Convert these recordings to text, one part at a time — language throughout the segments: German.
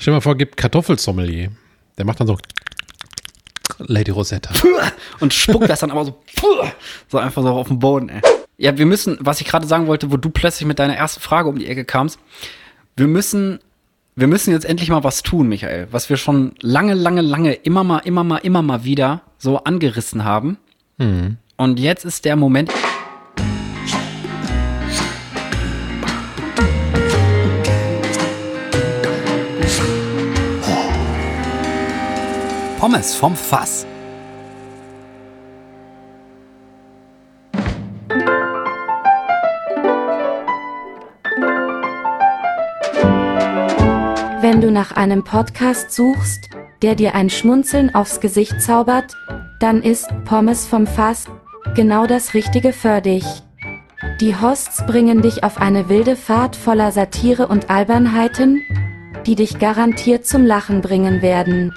Stell dir mal vor, gibt Kartoffelsommelier. Der macht dann so Lady Rosetta. Und spuckt das dann aber so, so einfach so auf den Boden, ey. Ja, wir müssen, was ich gerade sagen wollte, wo du plötzlich mit deiner ersten Frage um die Ecke kamst, wir müssen, wir müssen jetzt endlich mal was tun, Michael, was wir schon lange, lange, lange immer mal, immer mal, immer mal wieder so angerissen haben. Und jetzt ist der Moment. Pommes vom Fass. Wenn du nach einem Podcast suchst, der dir ein Schmunzeln aufs Gesicht zaubert, dann ist Pommes vom Fass genau das Richtige für dich. Die Hosts bringen dich auf eine wilde Fahrt voller Satire und Albernheiten, die dich garantiert zum Lachen bringen werden.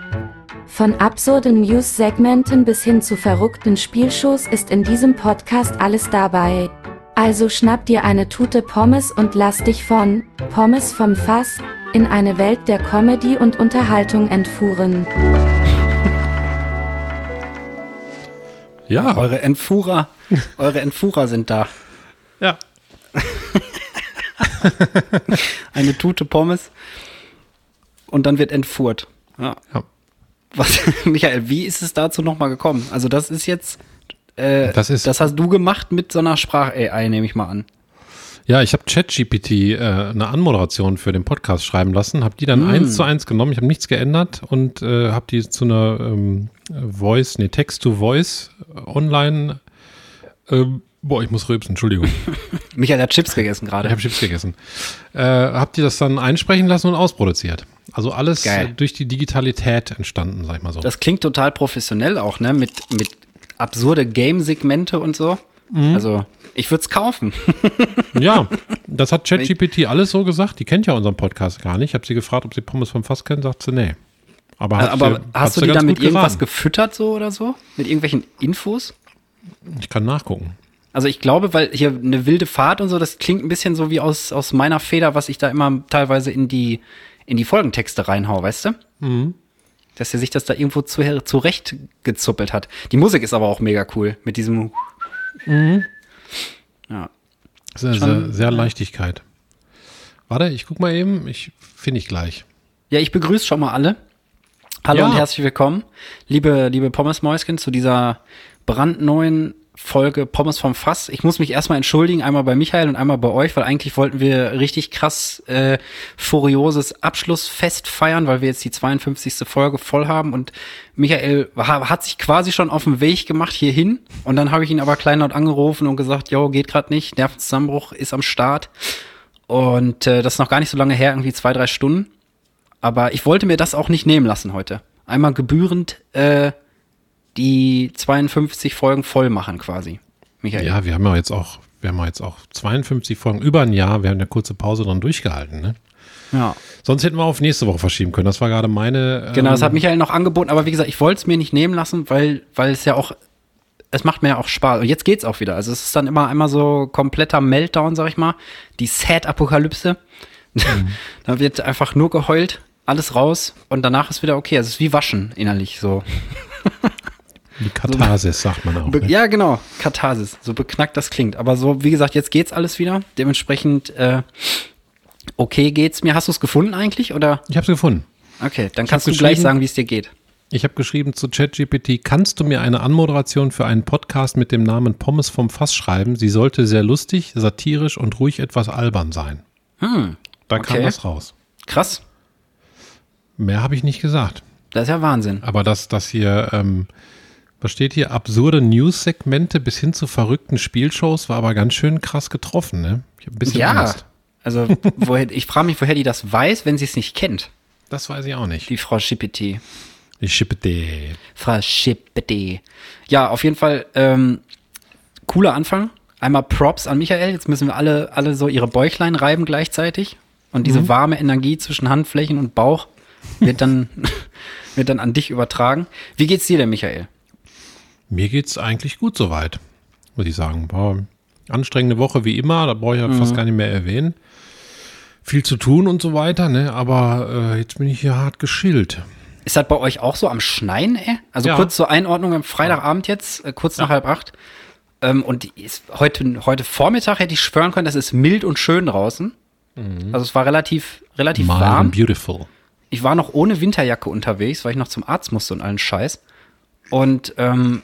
Von absurden News-Segmenten bis hin zu verrückten Spielshows ist in diesem Podcast alles dabei. Also schnapp dir eine Tute Pommes und lass dich von Pommes vom Fass in eine Welt der Comedy und Unterhaltung entfuhren. Ja, Eure Entfuhrer, eure Entfuhrer sind da. ja. Eine Tute Pommes und dann wird entfuhrt. Ja. ja. Was, Michael, wie ist es dazu nochmal gekommen? Also das ist jetzt, äh, Das ist- das hast du gemacht mit so einer Sprach-AI, nehme ich mal an. Ja, ich habe ChatGPT äh, eine Anmoderation für den Podcast schreiben lassen, habe die dann eins zu eins genommen, ich habe nichts geändert und äh, habe die zu einer ähm, Voice, nee, Text-to-Voice online. Ähm, boah, ich muss rülpsen, Entschuldigung. Michael hat Chips gegessen Ich gerade. habe Chips gegessen. Äh, habt ihr das dann einsprechen lassen und ausproduziert? Also alles Geil. durch die Digitalität entstanden, sag ich mal so. Das klingt total professionell auch, ne? Mit, mit absurde Game-Segmente und so. Mhm. Also, ich würde es kaufen. ja, das hat ChatGPT alles so gesagt. Die kennt ja unseren Podcast gar nicht. Ich habe sie gefragt, ob sie Pommes vom Fass kennt, sagt sie, nee. Aber, hat Aber sie- hast du die ganz dann mit gut irgendwas gefüttert so oder so? Mit irgendwelchen Infos? Ich kann nachgucken. Also ich glaube, weil hier eine wilde Fahrt und so, das klingt ein bisschen so wie aus, aus meiner Feder, was ich da immer teilweise in die, in die Folgentexte reinhau, weißt du? Mhm. Dass er sich das da irgendwo zu, zurecht gezuppelt hat. Die Musik ist aber auch mega cool mit diesem. Ja. Sehr, sehr, sehr Leichtigkeit. Warte, ich guck mal eben. Ich finde ich gleich. Ja, ich begrüße schon mal alle. Hallo Ja. und herzlich willkommen, liebe, liebe Pommesmäuschen, zu dieser brandneuen Folge Pommes vom Fass. Ich muss mich erstmal entschuldigen, einmal bei Michael und einmal bei euch, weil eigentlich wollten wir richtig krass äh, furioses Abschlussfest feiern, weil wir jetzt die 52. Folge voll haben und Michael ha hat sich quasi schon auf den Weg gemacht hierhin und dann habe ich ihn aber kleinlaut angerufen und gesagt, jo, geht gerade nicht, Nervenzusammenbruch ist am Start und äh, das ist noch gar nicht so lange her, irgendwie zwei, drei Stunden. Aber ich wollte mir das auch nicht nehmen lassen heute. Einmal gebührend äh, die 52 Folgen voll machen quasi. Michael. Ja, wir haben ja jetzt auch, wir haben ja jetzt auch 52 Folgen, über ein Jahr. Wir haben eine kurze Pause dran durchgehalten. Ne? ja. Sonst hätten wir auf nächste Woche verschieben können. Das war gerade meine. Genau, das ähm, hat Michael noch angeboten, aber wie gesagt, ich wollte es mir nicht nehmen lassen, weil, weil es ja auch, es macht mir ja auch Spaß. Und jetzt geht's auch wieder. Also es ist dann immer einmal so kompletter Meltdown, sag ich mal. Die Sad-Apokalypse. da wird einfach nur geheult, alles raus und danach ist wieder okay. Also es ist wie Waschen innerlich so. Die Katharsis, sagt man auch. Ne? ja, genau, Katharsis, so beknackt das klingt. Aber so, wie gesagt, jetzt geht's alles wieder. Dementsprechend, äh, okay geht's mir. Hast du es gefunden eigentlich? Oder? Ich habe es gefunden. Okay, dann hab kannst du gleich sagen, wie es dir geht. Ich habe geschrieben zu ChatGPT, kannst du mir eine Anmoderation für einen Podcast mit dem Namen Pommes vom Fass schreiben? Sie sollte sehr lustig, satirisch und ruhig etwas albern sein. Hm, Da kam Okay. das raus. krass. Mehr habe ich nicht gesagt. Das ist ja Wahnsinn. Aber das, das hier, ähm, was steht hier? Absurde News-Segmente bis hin zu verrückten Spielshows war aber ganz schön krass getroffen, ne? Ich habe ein bisschen Ja. Angst. Also, woher, ich frage mich, woher die das weiß, wenn sie es nicht kennt. Das weiß ich auch nicht. Die Frau Schippetti. Ich schippe die. Frau Schippetti. Ja, auf jeden Fall, ähm, cooler Anfang. Einmal Props an Michael. Jetzt müssen wir alle, alle so ihre Bäuchlein reiben gleichzeitig. Und diese warme Energie zwischen Handflächen und Bauch wird dann, wird dann an dich übertragen. Wie geht's dir denn, Michael? Mir geht's eigentlich gut soweit, muss ich sagen. War anstrengende Woche wie immer, da brauche ich ja fast gar nicht mehr erwähnen. viel zu tun und so weiter, ne? Aber äh, jetzt bin ich hier hart geschillt. Ist das bei euch auch so am Schneien, ey? Also Ja. kurz zur Einordnung am Freitagabend jetzt, äh, kurz nach halb acht. Ähm, und ist heute, heute Vormittag hätte ich schwören können, es ist mild und schön draußen. Also es war relativ, relativ Mild warm. beautiful. Ich war noch ohne Winterjacke unterwegs, weil ich noch zum Arzt musste und allen Scheiß. Und ähm,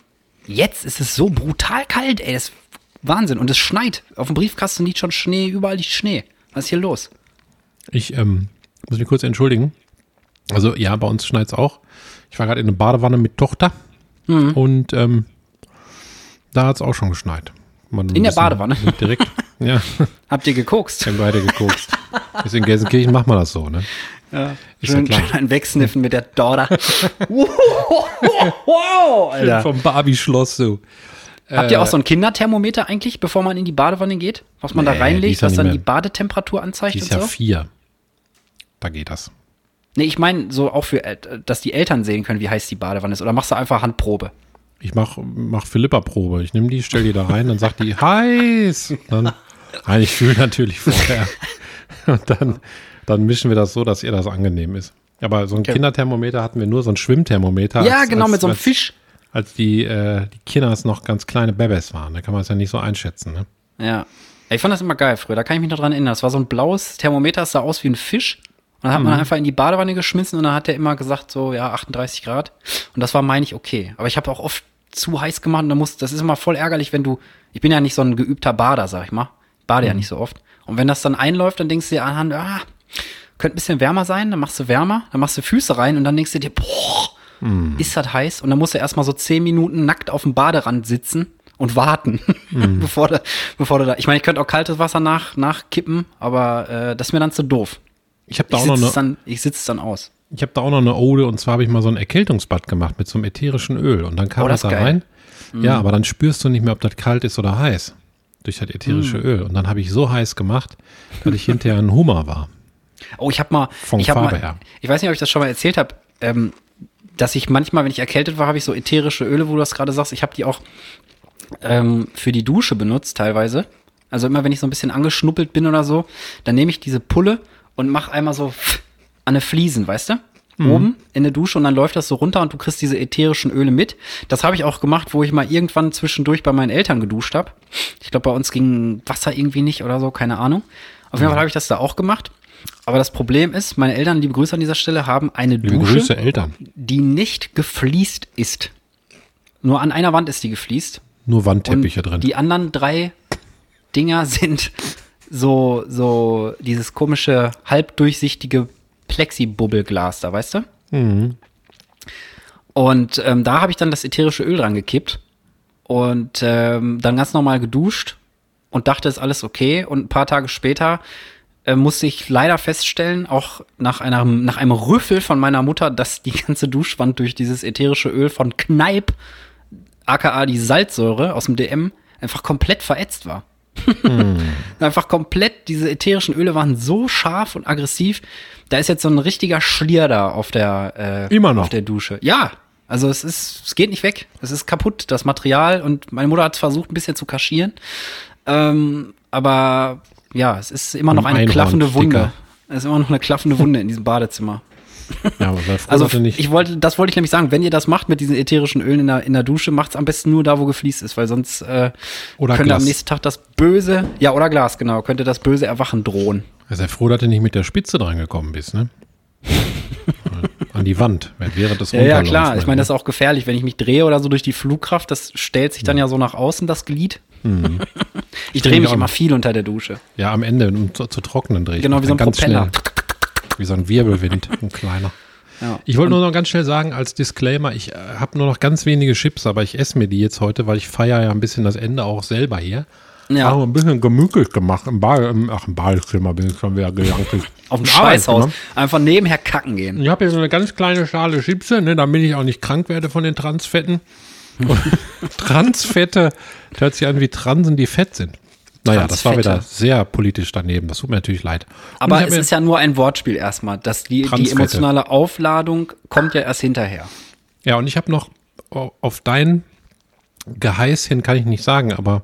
jetzt ist es so brutal kalt, ey. Das ist Wahnsinn. Und es schneit. Auf dem Briefkasten liegt schon Schnee, überall liegt Schnee. Was ist hier los? Ich ähm, muss mich kurz entschuldigen. Also ja, bei uns schneit es auch. Ich war gerade in der Badewanne mit Tochter Mhm. und ähm, da hat es auch schon geschneit. Man In der Badewanne? Direkt. ja, Habt ihr gekokst? haben beide geguckt. Bis in Gelsenkirchen macht man das so, ne? Ja, Ist ja schön, klar. schön ein Wegsniffen mit der Daughter. wow, Alter. Vom Barbie-Schloss so. Habt ihr auch so ein Kinderthermometer eigentlich, bevor man in die Badewanne geht? Was man Nee, da reinlegt, ist ja was dann mehr- die Badetemperatur anzeigt Die und ist ja so? vier. Da geht das. Nee, ich meine so auch für, äh, dass die Eltern sehen können, wie heiß die Badewanne ist. Oder machst du einfach Handprobe? Ich mach, mach Philippa-Probe. Ich nehme die, stell die da rein, dann sagt die heiß. Dann, nein, ich fühle natürlich vorher. Und dann, dann mischen wir das so, dass ihr das angenehm ist. Aber so ein Okay. Kinderthermometer hatten wir nur, so ein Schwimmthermometer. ja, als- genau, als, mit so einem als, Fisch. Als die, äh, die Kinders noch ganz kleine Babys waren. Da kann man es ja nicht so einschätzen. Ne? Ja. Ich fand das immer geil früher. Da kann ich mich noch dran erinnern. Das war so ein blaues Thermometer, das sah aus wie ein Fisch. Und dann hat man einfach in die Badewanne geschmissen und dann hat der immer gesagt, so, ja, 38 Grad. Und das war, meine ich, okay. Aber ich habe auch oft zu heiß gemacht und da muss, das ist immer voll ärgerlich, wenn du, ich bin ja nicht so ein geübter Bader, sag ich mal. Ich bade ja nicht so oft. Und wenn das dann einläuft, dann denkst du dir anhand, ah, könnte ein bisschen wärmer sein, dann machst du wärmer, dann machst du Füße rein und dann denkst du dir, boah, ist das heiß? Und dann musst du erstmal so zehn Minuten nackt auf dem Baderand sitzen und warten, bevor, du, bevor du da. Ich meine, ich könnte auch kaltes Wasser nach, nachkippen, aber äh, das ist mir dann zu doof. Ich habe da, Ich auch noch sitze eine- dann, ich sitz dann aus. Ich hab da auch noch eine Ode und zwar habe ich mal so ein Erkältungsbad gemacht mit so einem ätherischen Öl. Und dann kam Oh, das das da rein. Ja, aber dann spürst du nicht mehr, ob das kalt ist oder heiß. Durch das ätherische Öl. Und dann habe ich so heiß gemacht, dass ich hinterher ein Hummer war. Oh, ich habe mal, Von ich hab Farbe mal, her. ich weiß nicht, ob ich das schon mal erzählt habe, ähm, dass ich manchmal, wenn ich erkältet war, habe ich so ätherische Öle, wo du das gerade sagst. Ich habe die auch ähm, für die Dusche benutzt teilweise. Also immer, wenn ich so ein bisschen angeschnuppelt bin oder so, dann nehme ich diese Pulle und mache einmal so an eine Fliesen, weißt du? Oben in der Dusche und dann läuft das so runter und du kriegst diese ätherischen Öle mit. Das habe ich auch gemacht, wo ich mal irgendwann zwischendurch bei meinen Eltern geduscht habe. Ich glaube, bei uns ging Wasser irgendwie nicht oder so, keine Ahnung. Auf jeden Fall habe ich das da auch gemacht. Aber das Problem ist, meine Eltern, liebe Grüße an dieser Stelle, haben eine Liebe Dusche, Grüße, Eltern. die nicht gefliest ist. Nur an einer Wand ist die gefliest. Nur Wandteppiche drin. Die anderen drei Dinger sind so, so dieses komische, halbdurchsichtige Plexibubbelglas da, weißt du? Mhm. Und ähm, da habe ich dann das ätherische Öl dran gekippt und ähm, dann ganz normal geduscht und dachte, ist alles okay. Und ein paar Tage später äh, musste ich leider feststellen, auch nach, einer, nach einem Rüffel von meiner Mutter, dass die ganze Duschwand durch dieses ätherische Öl von Kneipp, aka die Salzsäure aus dem DM, einfach komplett verätzt war. Einfach komplett, diese ätherischen Öle waren so scharf und aggressiv. Da ist jetzt so ein richtiger Schlier da auf der, äh, Immer noch? auf der Dusche. Ja, also es ist, es geht nicht weg. Es ist kaputt, das Material. Und meine Mutter hat versucht, ein bisschen zu kaschieren. Ähm, aber ja, es ist immer noch Ein eine klaffende. Wunde. Es ist immer noch eine klaffende Wunde in diesem Badezimmer. Ja, aber froh, Also nicht. ich wollte, das wollte ich nämlich sagen, wenn ihr das macht mit diesen ätherischen Ölen in der, in der Dusche, macht's am besten nur da, wo gefliest ist, weil sonst äh, Oder könnte Glas. am nächsten Tag das böse, ja oder Glas, genau, könnte das böse Erwachen drohen. sei froh, dass du nicht mit der Spitze dran gekommen bist, ne? An die Wand, während das Ja, ja, klar. Ich ne? meine, das ist auch gefährlich, wenn ich mich drehe oder so durch die Flugkraft, das stellt sich dann ja so nach außen, das Glied. ich drehe mich immer viel unter der Dusche. Ja, am Ende, um zu, zu trocknen drehe ich Genau, wie so ein Propeller. Wie so ein Wirbelwind, ein kleiner. Ja. Ich wollte nur noch ganz schnell sagen, als Disclaimer, ich äh, habe nur noch ganz wenige Chips, aber ich esse mir die jetzt heute, weil ich feiere ja ein bisschen das Ende auch selber hier. Ja. Haben ein bisschen gemütlich gemacht. Im Bad, im, ach, im Badezimmer bin ich schon wieder gelangt. Auf dem Scheißhaus. Einfach nebenher kacken gehen. Ich habe hier so eine ganz kleine Schale Chips, ne, damit ich auch nicht krank werde von den Transfetten. Transfette, das hört sich an wie Transen, die fett sind. Naja, das war wieder sehr politisch daneben. Das tut mir natürlich leid. Und Aber hab es ist ja nur ein Wortspiel erstmal. dass die, die emotionale Aufladung kommt ja erst hinterher. Ja, und ich habe noch au- auf dein Geheiß hin, kann ich nicht sagen, aber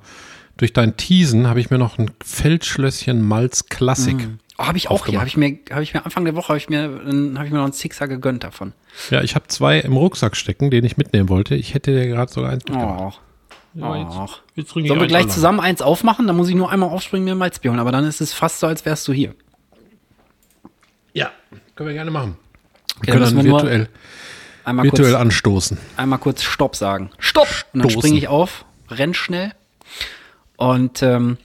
durch dein Teasen habe ich mir noch ein Feldschlösschen Malz Klassik Oh, habe ich auch hier. Habe ich mir, habe ich mir Anfang der Woche habe ich mir, habe ich mir noch einen Sixer gegönnt davon. Ja, ich habe zwei im Rucksack stecken, den ich mitnehmen wollte. Ich hätte dir gerade sogar eins mitgebracht. Oh. Ja, jetzt- jetzt Sollen wir gleich zusammen eins aufmachen? Dann muss ich nur einmal aufspringen, mir ein Malzbier holen. Aber dann ist es fast so, als wärst du hier. Ja, können wir gerne machen. Okay, Wir können dann virtuell, einmal virtuell kurz, anstoßen. einmal kurz Stopp sagen. Stopp! Und dann Stoßen. springe ich auf, renn schnell. Und ähm,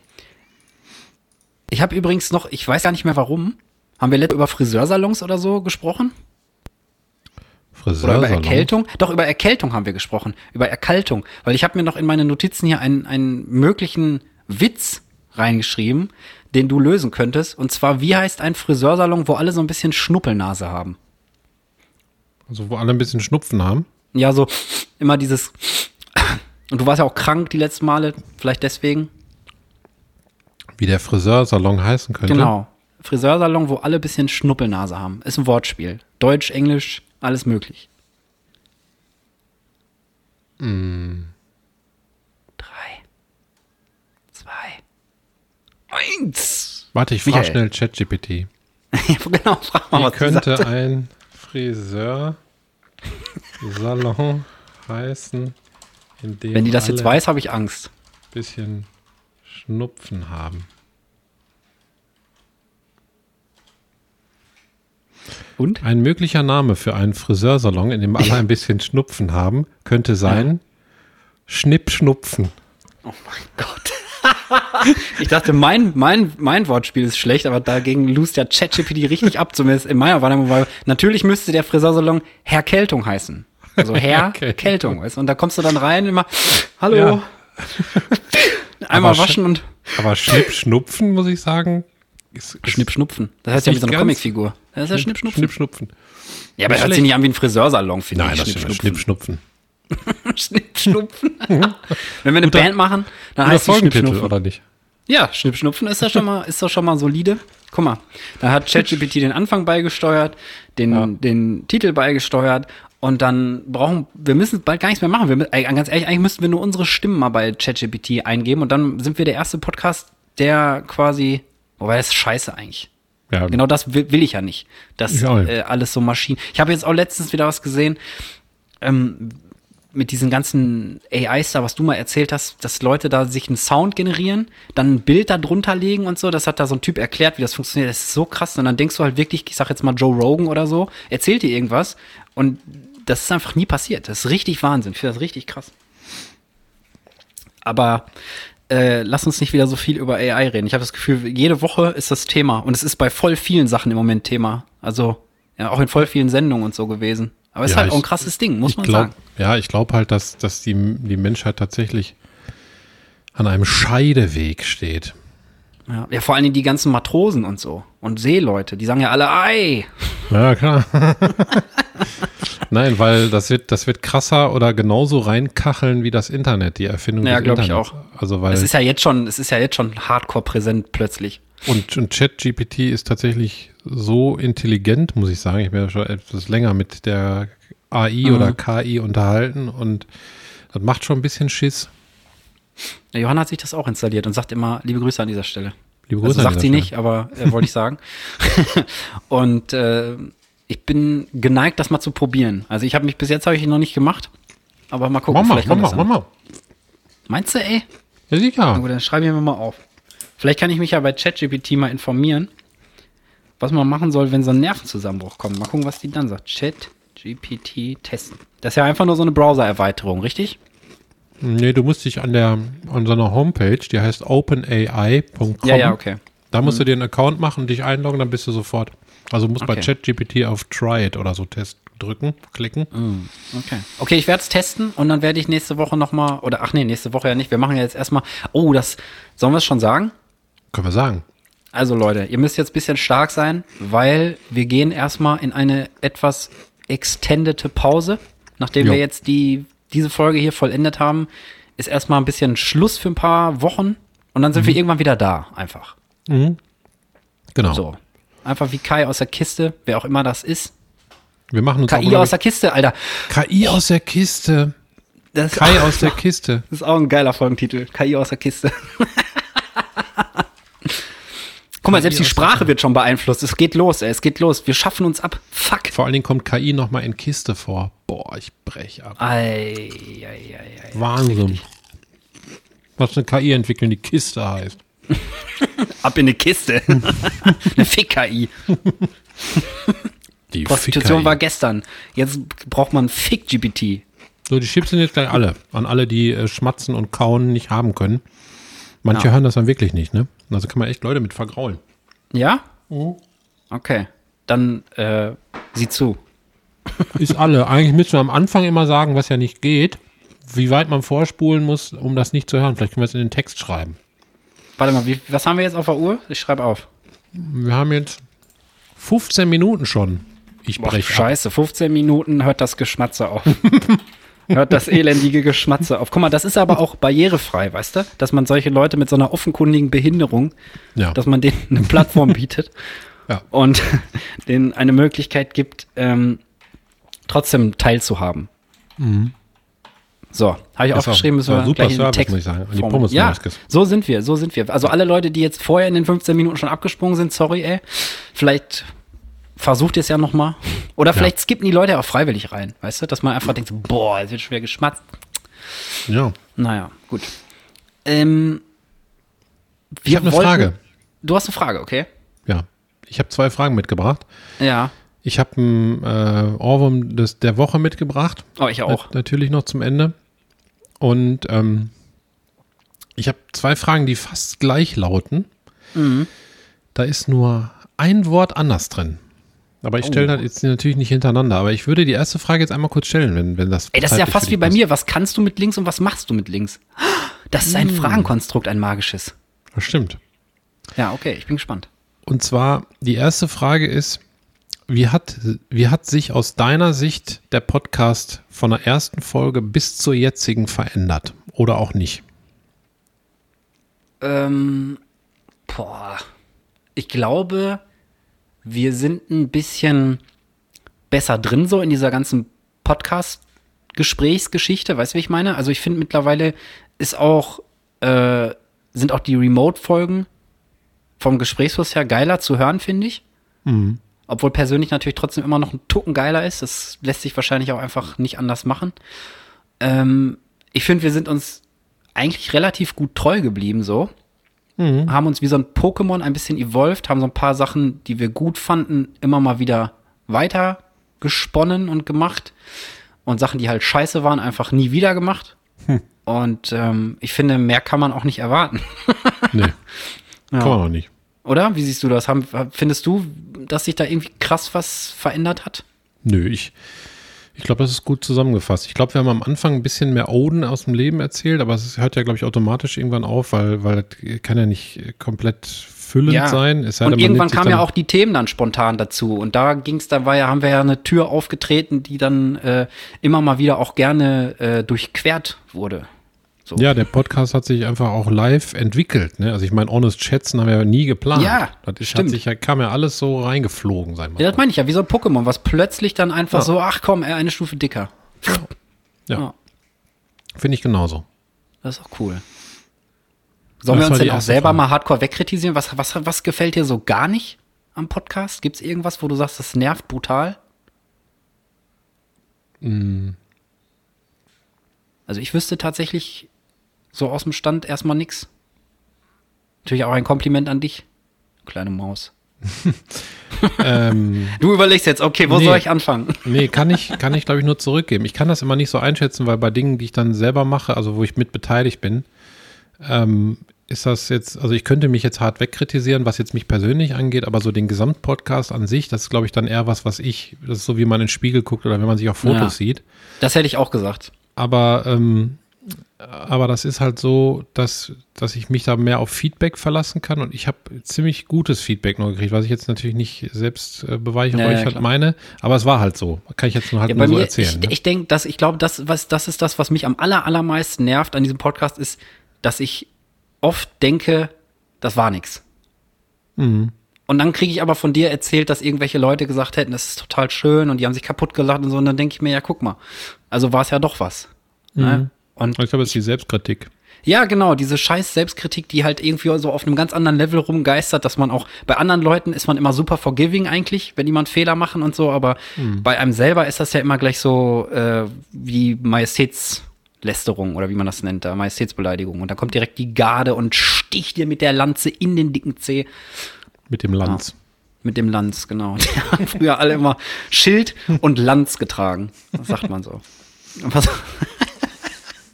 ich habe übrigens noch, ich weiß gar nicht mehr warum, haben wir letztes über Friseursalons oder so gesprochen? Oder über Friseursalon. Erkältung? Doch, über Erkältung haben wir gesprochen. Über Erkaltung. Weil ich habe mir noch in meine Notizen hier einen, einen möglichen Witz reingeschrieben, den du lösen könntest. Und zwar, wie heißt ein Friseursalon, wo alle so ein bisschen Schnuppelnase haben? Also wo alle ein bisschen Schnupfen haben. Ja, so immer dieses. Und du warst ja auch krank die letzten Male, vielleicht deswegen. Wie der Friseursalon heißen könnte. Genau. Friseursalon, wo alle ein bisschen Schnuppelnase haben. Ist ein Wortspiel. Deutsch, Englisch, alles möglich. Drei. Zwei. Eins. Warte, ich frage schnell ChatGPT. Genau, frag mal, Wie was könnte sagt. ein Friseursalon heißen, in dem Wenn die das jetzt weiß, habe ich Angst. ein bisschen Schnupfen haben? Und? Ein möglicher Name für einen Friseursalon, in dem alle ein bisschen Schnupfen haben, könnte sein Schnippschnupfen. Oh mein Gott. ich dachte, mein, mein, mein Wortspiel ist schlecht, aber dagegen lust ja ChatGPT richtig ab, zumindest in meiner Wahrnehmung, weil natürlich müsste der Friseursalon Herr Keltung heißen. Also Herr Keltung. Keltung, weißt? Und da kommst du dann rein, immer, hallo, Ja. einmal Aber waschen und Aber Schnippschnupfen, muss ich sagen, Schnippschnupfen. Das heißt ja wie so eine Comicfigur. Das ist ja Schnippschnupfen. Schnippschnupfen. ja, aber hört sich nicht an wie ein Friseursalon, finde Nein, ich. das stimmt. Schnippschnupfen. Schnippschnupfen. Wenn wir eine Band machen, dann heißt die Folgentitel, Schnippschnupfen. oder nicht? Ja, Schnippschnupfen ist ja schon mal, ist doch schon mal solide. Guck mal, da hat ChatGPT den Anfang beigesteuert, den, den Titel beigesteuert und dann brauchen, wir müssen bald gar nichts mehr machen. Wir, ganz ehrlich, eigentlich müssten wir nur unsere Stimmen mal bei ChatGPT eingeben und dann sind wir der erste Podcast, der quasi, wobei das ist scheiße eigentlich. Ja, Genau das will, will ich ja nicht. Das äh, alles so Maschinen. Ich habe jetzt auch letztens wieder was gesehen, ähm, mit diesen ganzen AIs da, was du mal erzählt hast, dass Leute da sich einen Sound generieren, dann ein Bild da drunter legen und so. Das hat da so ein Typ erklärt, wie das funktioniert. Das ist so krass. Und dann denkst du halt wirklich, ich sag jetzt mal Joe Rogan oder so, erzählt dir irgendwas und das ist einfach nie passiert. Das ist richtig Wahnsinn. Ich finde das richtig krass. Aber äh, lass uns nicht wieder so viel über AI reden. Ich habe das Gefühl, jede Woche ist das Thema. Und es ist bei voll vielen Sachen im Moment Thema. Also, ja, auch in voll vielen Sendungen und so gewesen. Aber es ist Ja, halt auch ein ich- krasses Ding, muss man glaub, sagen. Ja, ich glaube halt, dass, dass die, die Menschheit tatsächlich an einem Scheideweg steht. Ja. ja, vor allen Dingen die ganzen Matrosen und so. Und Seeleute, die sagen ja alle Ei. Ja, klar. Nein, weil das wird, das wird krasser oder genauso reinkacheln wie das Internet, die Erfindung Ja, des glaub ich Internets. auch. Also weil Es ist ja jetzt schon, es ist ja jetzt schon hardcore präsent plötzlich. und, und ChatGPT ist tatsächlich so intelligent, muss ich sagen. Ich bin ja schon etwas länger mit der AI Mhm. oder KI unterhalten und das macht schon ein bisschen Schiss. Der Johann hat sich das auch installiert und sagt immer, liebe Grüße an dieser Stelle. Liebe Also Grüße an sagt sie Stelle. nicht, aber äh, wollte ich sagen. und äh, ich bin geneigt, das mal zu probieren. Also ich habe mich bis jetzt habe ich noch nicht gemacht, aber mal gucken. Mach mal, vielleicht mach kommt mal, das mach dann. mal. Meinst du, ey? Ja, sicher. Na gut, dann schreibe ich mir mal auf. Vielleicht kann ich mich ja bei ChatGPT mal informieren, was man machen soll, wenn so ein Nervenzusammenbruch kommt. Mal gucken, was die dann sagt. ChatGPT testen. Das ist ja einfach nur so eine Browser-Erweiterung, richtig? Nee, du musst dich an der an so einer Homepage, die heißt openai.com. Ja, ja, okay. Da musst du dir einen Account machen, dich einloggen, dann bist du sofort. Also musst bei Okay. ChatGPT auf Try it oder so Test drücken, klicken. Okay. Okay, ich werde es testen und dann werde ich nächste Woche nochmal, oder ach nee, nächste Woche ja nicht. Wir machen ja jetzt erstmal, oh, das, sollen wir es schon sagen? Können wir sagen. Also Leute, ihr müsst jetzt ein bisschen stark sein, weil wir gehen erstmal in eine etwas extendete Pause. Nachdem Jo. wir jetzt die, diese Folge hier vollendet haben, ist erstmal ein bisschen Schluss für ein paar Wochen und dann sind wir irgendwann wieder da, einfach. Genau. So. Einfach wie Kai aus der Kiste, wer auch immer das ist. Wir machen uns KI aus der Kiste, Alter. KI aus der Kiste. Das Kai aus der Kiste. Das ist auch ein geiler Folgentitel. KI aus der Kiste. Guck mal, selbst die Sprache wird schon beeinflusst. Es geht los, ey. Es geht los. Wir schaffen uns ab. Fuck. Vor allen Dingen kommt KI nochmal in Kiste vor. Boah, ich brech ab. Ei, ei, ei, ei. Wahnsinn. Was eine KI entwickeln, die Kiste heißt. Ab in eine Kiste. eine Fick-KI. Die Prostitution war gestern. Jetzt braucht man Fick-GPT. So, die Chips sind jetzt gleich alle. An alle, die äh, schmatzen und kauen nicht haben können. Manche Ja. hören das dann wirklich nicht, ne? Also kann man echt Leute mit vergraulen. Ja? Okay. Dann äh, sieh zu. Ist alle. Eigentlich müssen wir am Anfang immer sagen, was ja nicht geht. Wie weit man vorspulen muss, um das nicht zu hören. Vielleicht können wir es in den Text schreiben. Warte mal, wie, was haben wir jetzt auf der Uhr? Ich schreibe auf. Wir haben jetzt 15 Minuten schon. Ich Boah, brech ab. scheiße, 15 Minuten hört das Geschmatze auf. hört das elendige Geschmatze auf. Guck mal, das ist aber auch barrierefrei, weißt du? Dass man solche Leute mit so einer offenkundigen Behinderung, Ja. dass man denen eine Plattform bietet Ja. und denen eine Möglichkeit gibt, ähm, trotzdem teilzuhaben. So, habe ich Mhm. Aufgeschrieben, müssen wir super gleich in den Service, Text muss ich sagen, an die. Pommes Ja, so sind wir, so sind wir. Also alle Leute, die jetzt vorher in den 15 Minuten schon abgesprungen sind, sorry, ey. Vielleicht versucht ihr es ja noch mal. Oder vielleicht skippen die Leute auch freiwillig rein, weißt du? Dass man einfach denkt, boah, es wird schwer geschmatzt. Ja. Naja, gut. Ähm, Ich habe eine wollten- Frage. Du hast eine Frage, okay? Ja. Ich habe zwei Fragen mitgebracht. Ja. Ich habe einen äh, Ohrwurm des, der Woche mitgebracht. Oh, ich auch. Nat- Natürlich noch zum Ende. Und ähm, ich habe zwei Fragen, die fast gleich lauten. Mhm. Da ist nur ein Wort anders drin. Aber ich stelle Oh. das jetzt natürlich nicht hintereinander. Aber ich würde die erste Frage jetzt einmal kurz stellen, wenn, wenn das. Ey, das ist ja fast wie bei passt. mir. Was kannst du mit links und was machst du mit links? Das ist ein Hm. Fragenkonstrukt, ein magisches. Das stimmt. Ja, okay, ich bin gespannt. Und zwar, die erste Frage ist, wie hat, wie hat sich aus deiner Sicht der Podcast von der ersten Folge bis zur jetzigen verändert? Oder auch nicht? Ähm, boah. Ich glaube, wir sind ein bisschen besser drin so in dieser ganzen Podcast-Gesprächsgeschichte. Weißt du, wie ich meine? Also ich finde mittlerweile ist auch, äh, sind auch die Remote-Folgen vom Gesprächsfluss her geiler zu hören, finde ich. Obwohl persönlich natürlich trotzdem immer noch ein Tucken geiler ist. Das lässt sich wahrscheinlich auch einfach nicht anders machen. Ähm, ich finde, wir sind uns eigentlich relativ gut treu geblieben so. Haben uns wie so ein Pokémon ein bisschen evolved, haben so ein paar Sachen, die wir gut fanden, immer mal wieder weiter gesponnen und gemacht. Und Sachen, die halt scheiße waren, einfach nie wieder gemacht. Und ähm, ich finde, mehr kann man auch nicht erwarten. Nee, kann man noch nicht. Oder? Wie siehst du das? Haben, findest du, dass sich da irgendwie krass was verändert hat? Nö, ich, ich glaube, das ist gut zusammengefasst. Ich glaube, wir haben am Anfang ein bisschen mehr Oden aus dem Leben erzählt, aber es hört ja, glaube ich, automatisch irgendwann auf, weil, weil kann ja nicht komplett füllend sein. Es und irgendwann kamen ja auch die Themen dann spontan dazu. Und da ging's, da war ja, haben wir ja eine Tür aufgetreten, die dann äh, immer mal wieder auch gerne äh, durchquert wurde. So. Ja, der Podcast hat sich einfach auch live entwickelt. Ne? Also ich meine, Honest Schätzen haben wir ja nie geplant. Ja, das ist, hat stimmt. sich ja, kam ja alles so reingeflogen, sein Ja, das meine ich ja, wie so ein Pokémon, was plötzlich dann einfach Ja. so, ach komm, er eine Stufe dicker. Ja, Ja. finde ich genauso. Das ist auch cool. Sollen Das wir uns denn auch selber Frage. mal hardcore wegkritisieren? Was, was, was gefällt dir so gar nicht am Podcast? Gibt's irgendwas, wo du sagst, das nervt brutal? Mm. Also ich wüsste tatsächlich so aus dem Stand erstmal nix. Natürlich auch ein Kompliment an dich, kleine Maus. ähm, Du überlegst jetzt, okay, wo Nee. soll ich anfangen? nee, kann ich, kann ich glaube ich nur zurückgeben. Ich kann das immer nicht so einschätzen, weil bei Dingen, die ich dann selber mache, also wo ich mit beteiligt bin, ähm, ist das jetzt, also ich könnte mich jetzt hart wegkritisieren, was jetzt mich persönlich angeht, aber so den Gesamtpodcast an sich, das ist glaube ich dann eher was, was ich, das ist so wie man in den Spiegel guckt oder wenn man sich auf Fotos Ja. sieht. Das hätte ich auch gesagt. Aber, ähm, aber das ist halt so, dass, dass ich mich da mehr auf Feedback verlassen kann und ich habe ziemlich gutes Feedback noch gekriegt, was ich jetzt natürlich nicht selbst äh, Ja, beweihräuchert ja, klar. meine, aber es war halt so. Kann ich jetzt nur halt Ja, nur so mir, erzählen. ich, ne? ich denke, dass ich glaube, das, was, das ist das, was mich am aller, allermeisten nervt an diesem Podcast, ist, dass ich oft denke, das war nix. Mhm. Und dann kriege ich aber von dir erzählt, dass irgendwelche Leute gesagt hätten, das ist total schön und die haben sich kaputt gelacht und so. Und dann denke ich mir, ja, guck mal, also war es ja doch was. Ne? Und Ich glaube, es ist die Selbstkritik. Ja, genau, diese scheiß Selbstkritik, die halt irgendwie so auf einem ganz anderen Level rumgeistert, dass man auch bei anderen Leuten ist man immer super forgiving eigentlich, wenn jemand Fehler machen und so, aber Hm. bei einem selber ist das ja immer gleich so äh, wie Majestätslästerung oder wie man das nennt, da, Majestätsbeleidigung. Und da kommt direkt die Garde und sticht dir mit der Lanze in den dicken Zeh. Mit dem Lanz. Mit dem Lanz, genau. Die haben früher alle immer Schild und Lanz getragen. Das sagt man so. Was,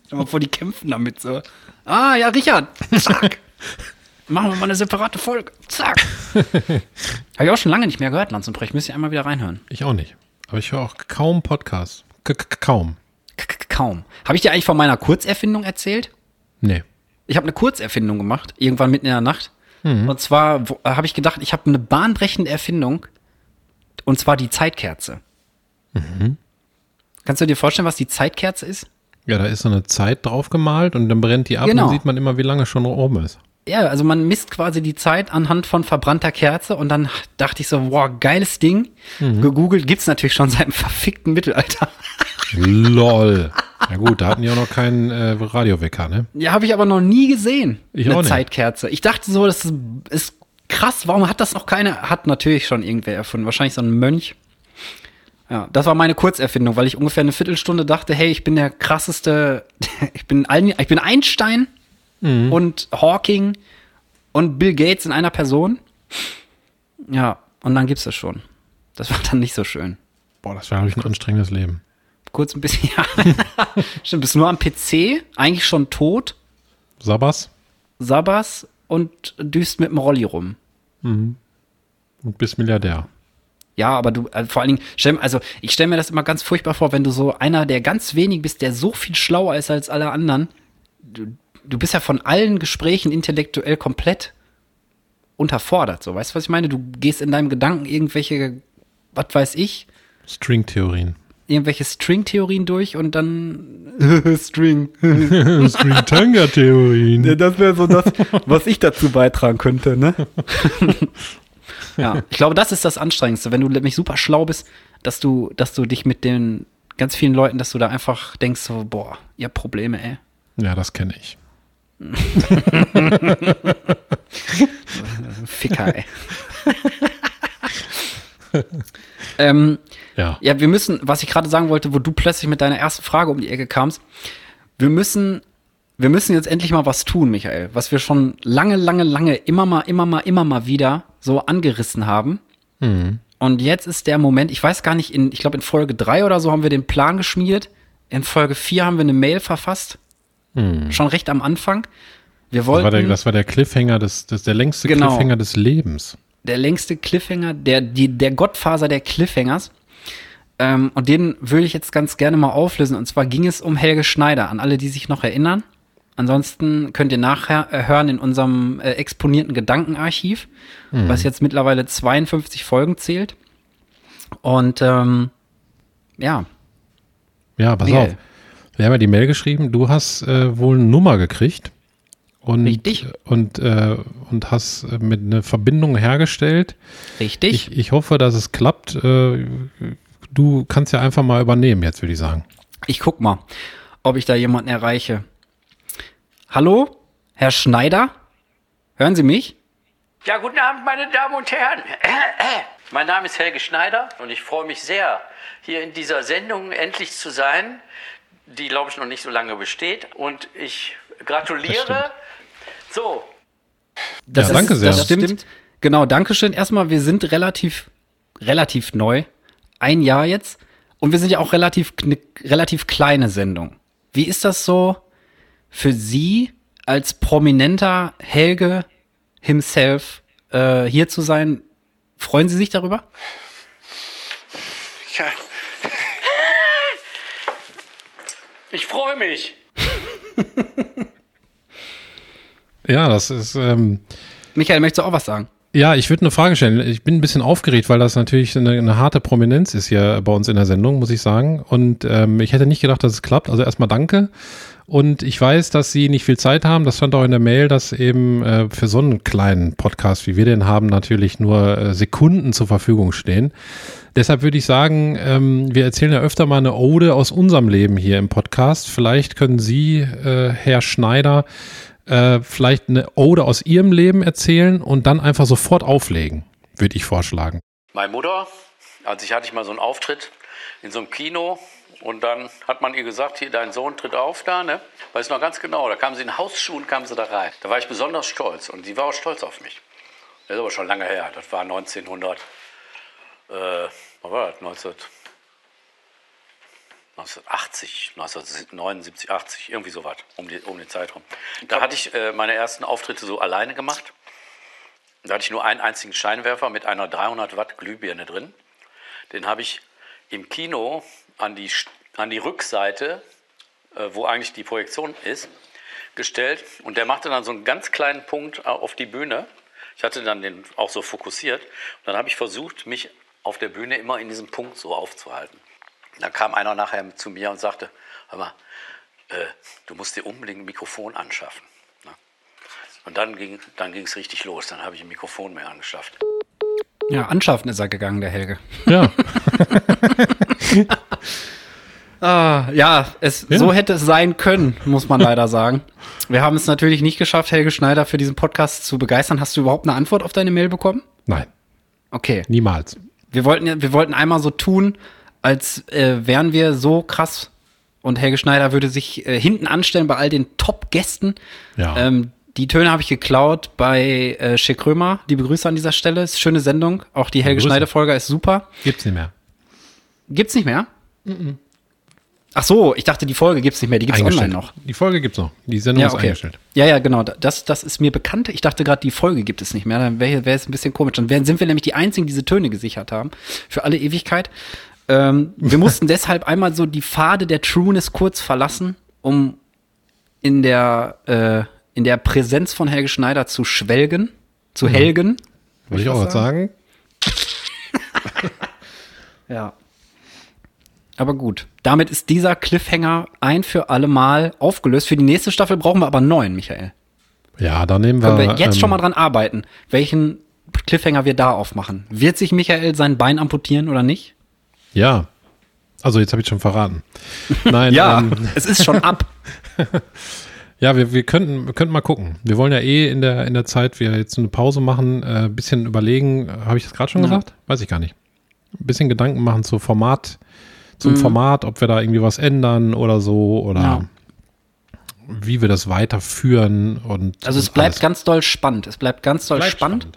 Stell mal vor, die kämpfen damit so. Ah, ja, Richard. Zack. Machen wir mal eine separate Folge. Zack. Habe ich auch schon lange nicht mehr gehört, Lanz und Brecht. Müsst ihr einmal wieder reinhören. Ich auch nicht. Aber ich höre auch kaum Podcasts. K -k kaum. K Kaum. Habe ich dir eigentlich von meiner Kurzerfindung erzählt? Nee. Ich habe eine Kurzerfindung gemacht, irgendwann mitten in der Nacht. Und zwar äh, habe ich gedacht, ich habe eine bahnbrechende Erfindung. Und zwar die Zeitkerze. Kannst du dir vorstellen, was die Zeitkerze ist? Ja, da ist so eine Zeit drauf gemalt und dann brennt die ab Genau. und dann sieht man immer, wie lange schon rum ist. Ja, also man misst quasi die Zeit anhand von verbrannter Kerze und dann dachte ich so, wow, geiles Ding. Gegoogelt gibt's natürlich schon seit dem verfickten Mittelalter. Lol. Ja gut, da hatten die auch noch keinen äh, Radiowecker, ne? Ja, habe ich aber noch nie gesehen. Ich eine auch nicht. Zeitkerze. Ich dachte so, das ist, ist krass. Warum hat das noch keiner? Hat natürlich schon irgendwer erfunden. Wahrscheinlich so ein Mönch. Ja, das war meine Kurzerfindung, weil ich ungefähr eine Viertelstunde dachte, hey, ich bin der krasseste, ich bin, Al- ich bin Einstein und Hawking und Bill Gates in einer Person. Ja, und dann gibt's das schon. Das war dann nicht so schön. Boah, das war, glaube ich, ein anstrengendes Leben. Kurz ein bisschen, ja. Stimmt, bist nur am PC, eigentlich schon tot. Sabas Sabas und düst mit dem Rolli rum. und bist Milliardär. Ja, aber du, äh, vor allen Dingen, stell, also ich stelle mir das immer ganz furchtbar vor, wenn du so einer der ganz wenigen bist, der so viel schlauer ist als alle anderen. Du, du bist ja von allen Gesprächen intellektuell komplett unterfordert. So, weißt du, was ich meine? Du gehst in deinem Gedanken irgendwelche, was weiß ich, String-Theorien. irgendwelche String-Theorien durch und dann String. String-Tanga-Theorien. Das wäre so das, was ich dazu beitragen könnte, ne? ja, ich glaube, das ist das Anstrengendste, wenn du nämlich super schlau bist, dass du, dass du dich mit den ganz vielen Leuten, dass du da einfach denkst, so, boah, ihr habt Probleme, ey. Ja, das kenne ich. Ficker, ey. ähm, Ja. ja, wir müssen, was ich gerade sagen wollte, wo du plötzlich mit deiner ersten Frage um die Ecke kamst, wir müssen, wir müssen jetzt endlich mal was tun, Michael, was wir schon lange, lange, lange immer mal, immer mal, immer mal wieder so angerissen haben. Und jetzt ist der Moment, ich weiß gar nicht, in, ich glaube in Folge drei oder so haben wir den Plan geschmiedet. In Folge vier haben wir eine Mail verfasst. Schon recht am Anfang. Wir Das war, wollten der, das war der Cliffhanger des, des der längste Genau. Cliffhanger des Lebens. der längste Cliffhanger, der, die, der Gottfaser der Cliffhangers. Ähm, und den würde ich jetzt ganz gerne mal auflösen. Und zwar ging es um Helge Schneider, an alle, die sich noch erinnern. Ansonsten könnt ihr nachher äh, hören in unserem äh, exponierten Gedankenarchiv, was jetzt mittlerweile 52 Folgen zählt. Und ähm, ja, Ja, pass Michael. auf. Wir haben ja die Mail geschrieben, du hast äh, wohl eine Nummer gekriegt. Und, Richtig. Und, äh, und hast äh, mit eine Verbindung hergestellt. richtig. Ich, ich hoffe, dass es klappt. Äh, du kannst ja einfach mal übernehmen, jetzt würde ich sagen. Ich guck mal, ob ich da jemanden erreiche. Hallo, Herr Schneider? Hören Sie mich? Ja, guten Abend, meine Damen und Herren. Mein Name ist Helge Schneider und ich freue mich sehr, hier in dieser Sendung endlich zu sein, die, glaube ich, noch nicht so lange besteht. Und ich gratuliere. So, Ja, danke sehr. Das stimmt. Genau, Dankeschön. Erstmal, wir sind relativ, relativ neu. Ein Jahr jetzt. Und wir sind ja auch relativ, relativ kleine Sendung. Wie ist das so für Sie als prominenter Helge himself äh, hier zu sein? Freuen Sie sich darüber? ja. ich freue mich. Ja, das ist, ähm, Michael, möchtest du auch was sagen? Ja, ich würde eine Frage stellen. Ich bin ein bisschen aufgeregt, weil das natürlich eine, eine harte Prominenz ist hier bei uns in der Sendung, muss ich sagen. Und ähm, ich hätte nicht gedacht, dass es klappt. Also erstmal danke. Und ich weiß, dass Sie nicht viel Zeit haben. Das stand auch in der Mail, dass eben äh, für so einen kleinen Podcast, wie wir den haben, natürlich nur äh, Sekunden zur Verfügung stehen. Deshalb würde ich sagen, ähm, wir erzählen ja öfter mal eine Ode aus unserem Leben hier im Podcast. Vielleicht können Sie, äh, Herr Schneider, äh, vielleicht eine Ode aus Ihrem Leben erzählen und dann einfach sofort auflegen, würde ich vorschlagen. Meine Mutter, als ich hatte ich mal so einen Auftritt in so einem Kino und dann hat man ihr gesagt, hier dein Sohn tritt auf da, ne? Weiß noch ganz genau, da kam sie in Hausschuhen, kam sie da rein. Da war ich besonders stolz und sie war auch stolz auf mich. Das ist aber schon lange her, das war 1900, äh, was war das, 19, 1980, 1979, 80, irgendwie so was, um, die, um den Zeitraum. Da hatte ich äh, meine ersten Auftritte so alleine gemacht. Da hatte ich nur einen einzigen Scheinwerfer mit einer 300 Watt Glühbirne drin. Den habe ich im Kino an die, an die Rückseite, äh, wo eigentlich die Projektion ist, gestellt. Und der machte dann so einen ganz kleinen Punkt auf die Bühne. Ich hatte dann den auch so fokussiert. Und dann habe ich versucht, mich auf der Bühne immer in diesem Punkt so aufzuhalten. Dann kam einer nachher zu mir und sagte, hör mal, äh, du musst dir unbedingt ein Mikrofon anschaffen. Ne? Und dann ging es dann richtig los. Dann habe ich ein Mikrofon mehr angeschafft. Ja, anschaffen ist er gegangen, der Helge. Ja. Ah, ja, es, Ja. so hätte es sein können, muss man leider sagen. Wir haben es natürlich nicht geschafft, Helge Schneider für diesen Podcast zu begeistern. Hast du überhaupt eine Antwort auf deine Mail bekommen? Nein, Okay. niemals. Wir wollten, ja- wir wollten einmal so tun, als äh, wären wir so krass und Helge Schneider würde sich äh, hinten anstellen bei all den Top-Gästen. Ja. Ähm, die Töne habe ich geklaut bei äh, Schick Krömer. Liebe Grüße an dieser Stelle. Ist eine schöne Sendung. Auch die Helge. Schneider-Folge ist super. Gibt's nicht mehr. Gibt's nicht mehr? Ach so, ich dachte, die Folge gibt's nicht mehr. Die gibt's online Eingestellt. noch. Die Folge gibt's noch. Die Sendung Ja, ist okay. eingestellt. Ja, ja, genau. Das, das ist mir bekannt. Ich dachte gerade, die Folge gibt es nicht mehr. Dann wäre wär es ein bisschen komisch. Dann wären, sind wir nämlich die Einzigen, die diese Töne gesichert haben. Für alle Ewigkeit. Ähm, wir mussten deshalb einmal so die Pfade der Trueness kurz verlassen, um in der, äh, in der Präsenz von Helge Schneider zu schwelgen, zu helgen. Wollte ich auch was sagen? Ja. Aber gut. Damit ist dieser Cliffhanger ein für alle Mal aufgelöst. Für die nächste Staffel brauchen wir aber einen neuen, Michael. Ja, da nehmen wir. Können wir jetzt ähm, schon mal dran arbeiten, welchen Cliffhanger wir da aufmachen. Wird sich Michael sein Bein amputieren oder nicht? Ja. Also jetzt habe ich schon verraten. Nein, ähm, es ist schon ab. ja, wir, wir könnten, wir könnten mal gucken. Wir wollen ja eh in der, in der Zeit, wir jetzt eine Pause machen, äh, ein bisschen überlegen. Habe ich das gerade schon Ja. gesagt? Weiß ich gar nicht. Ein bisschen Gedanken machen zu Format, zum Mhm. Format, ob wir da irgendwie was ändern oder so oder Ja. wie wir das weiterführen und Also es bleibt alles. ganz doll spannend. Es bleibt ganz doll Bleibt spannend.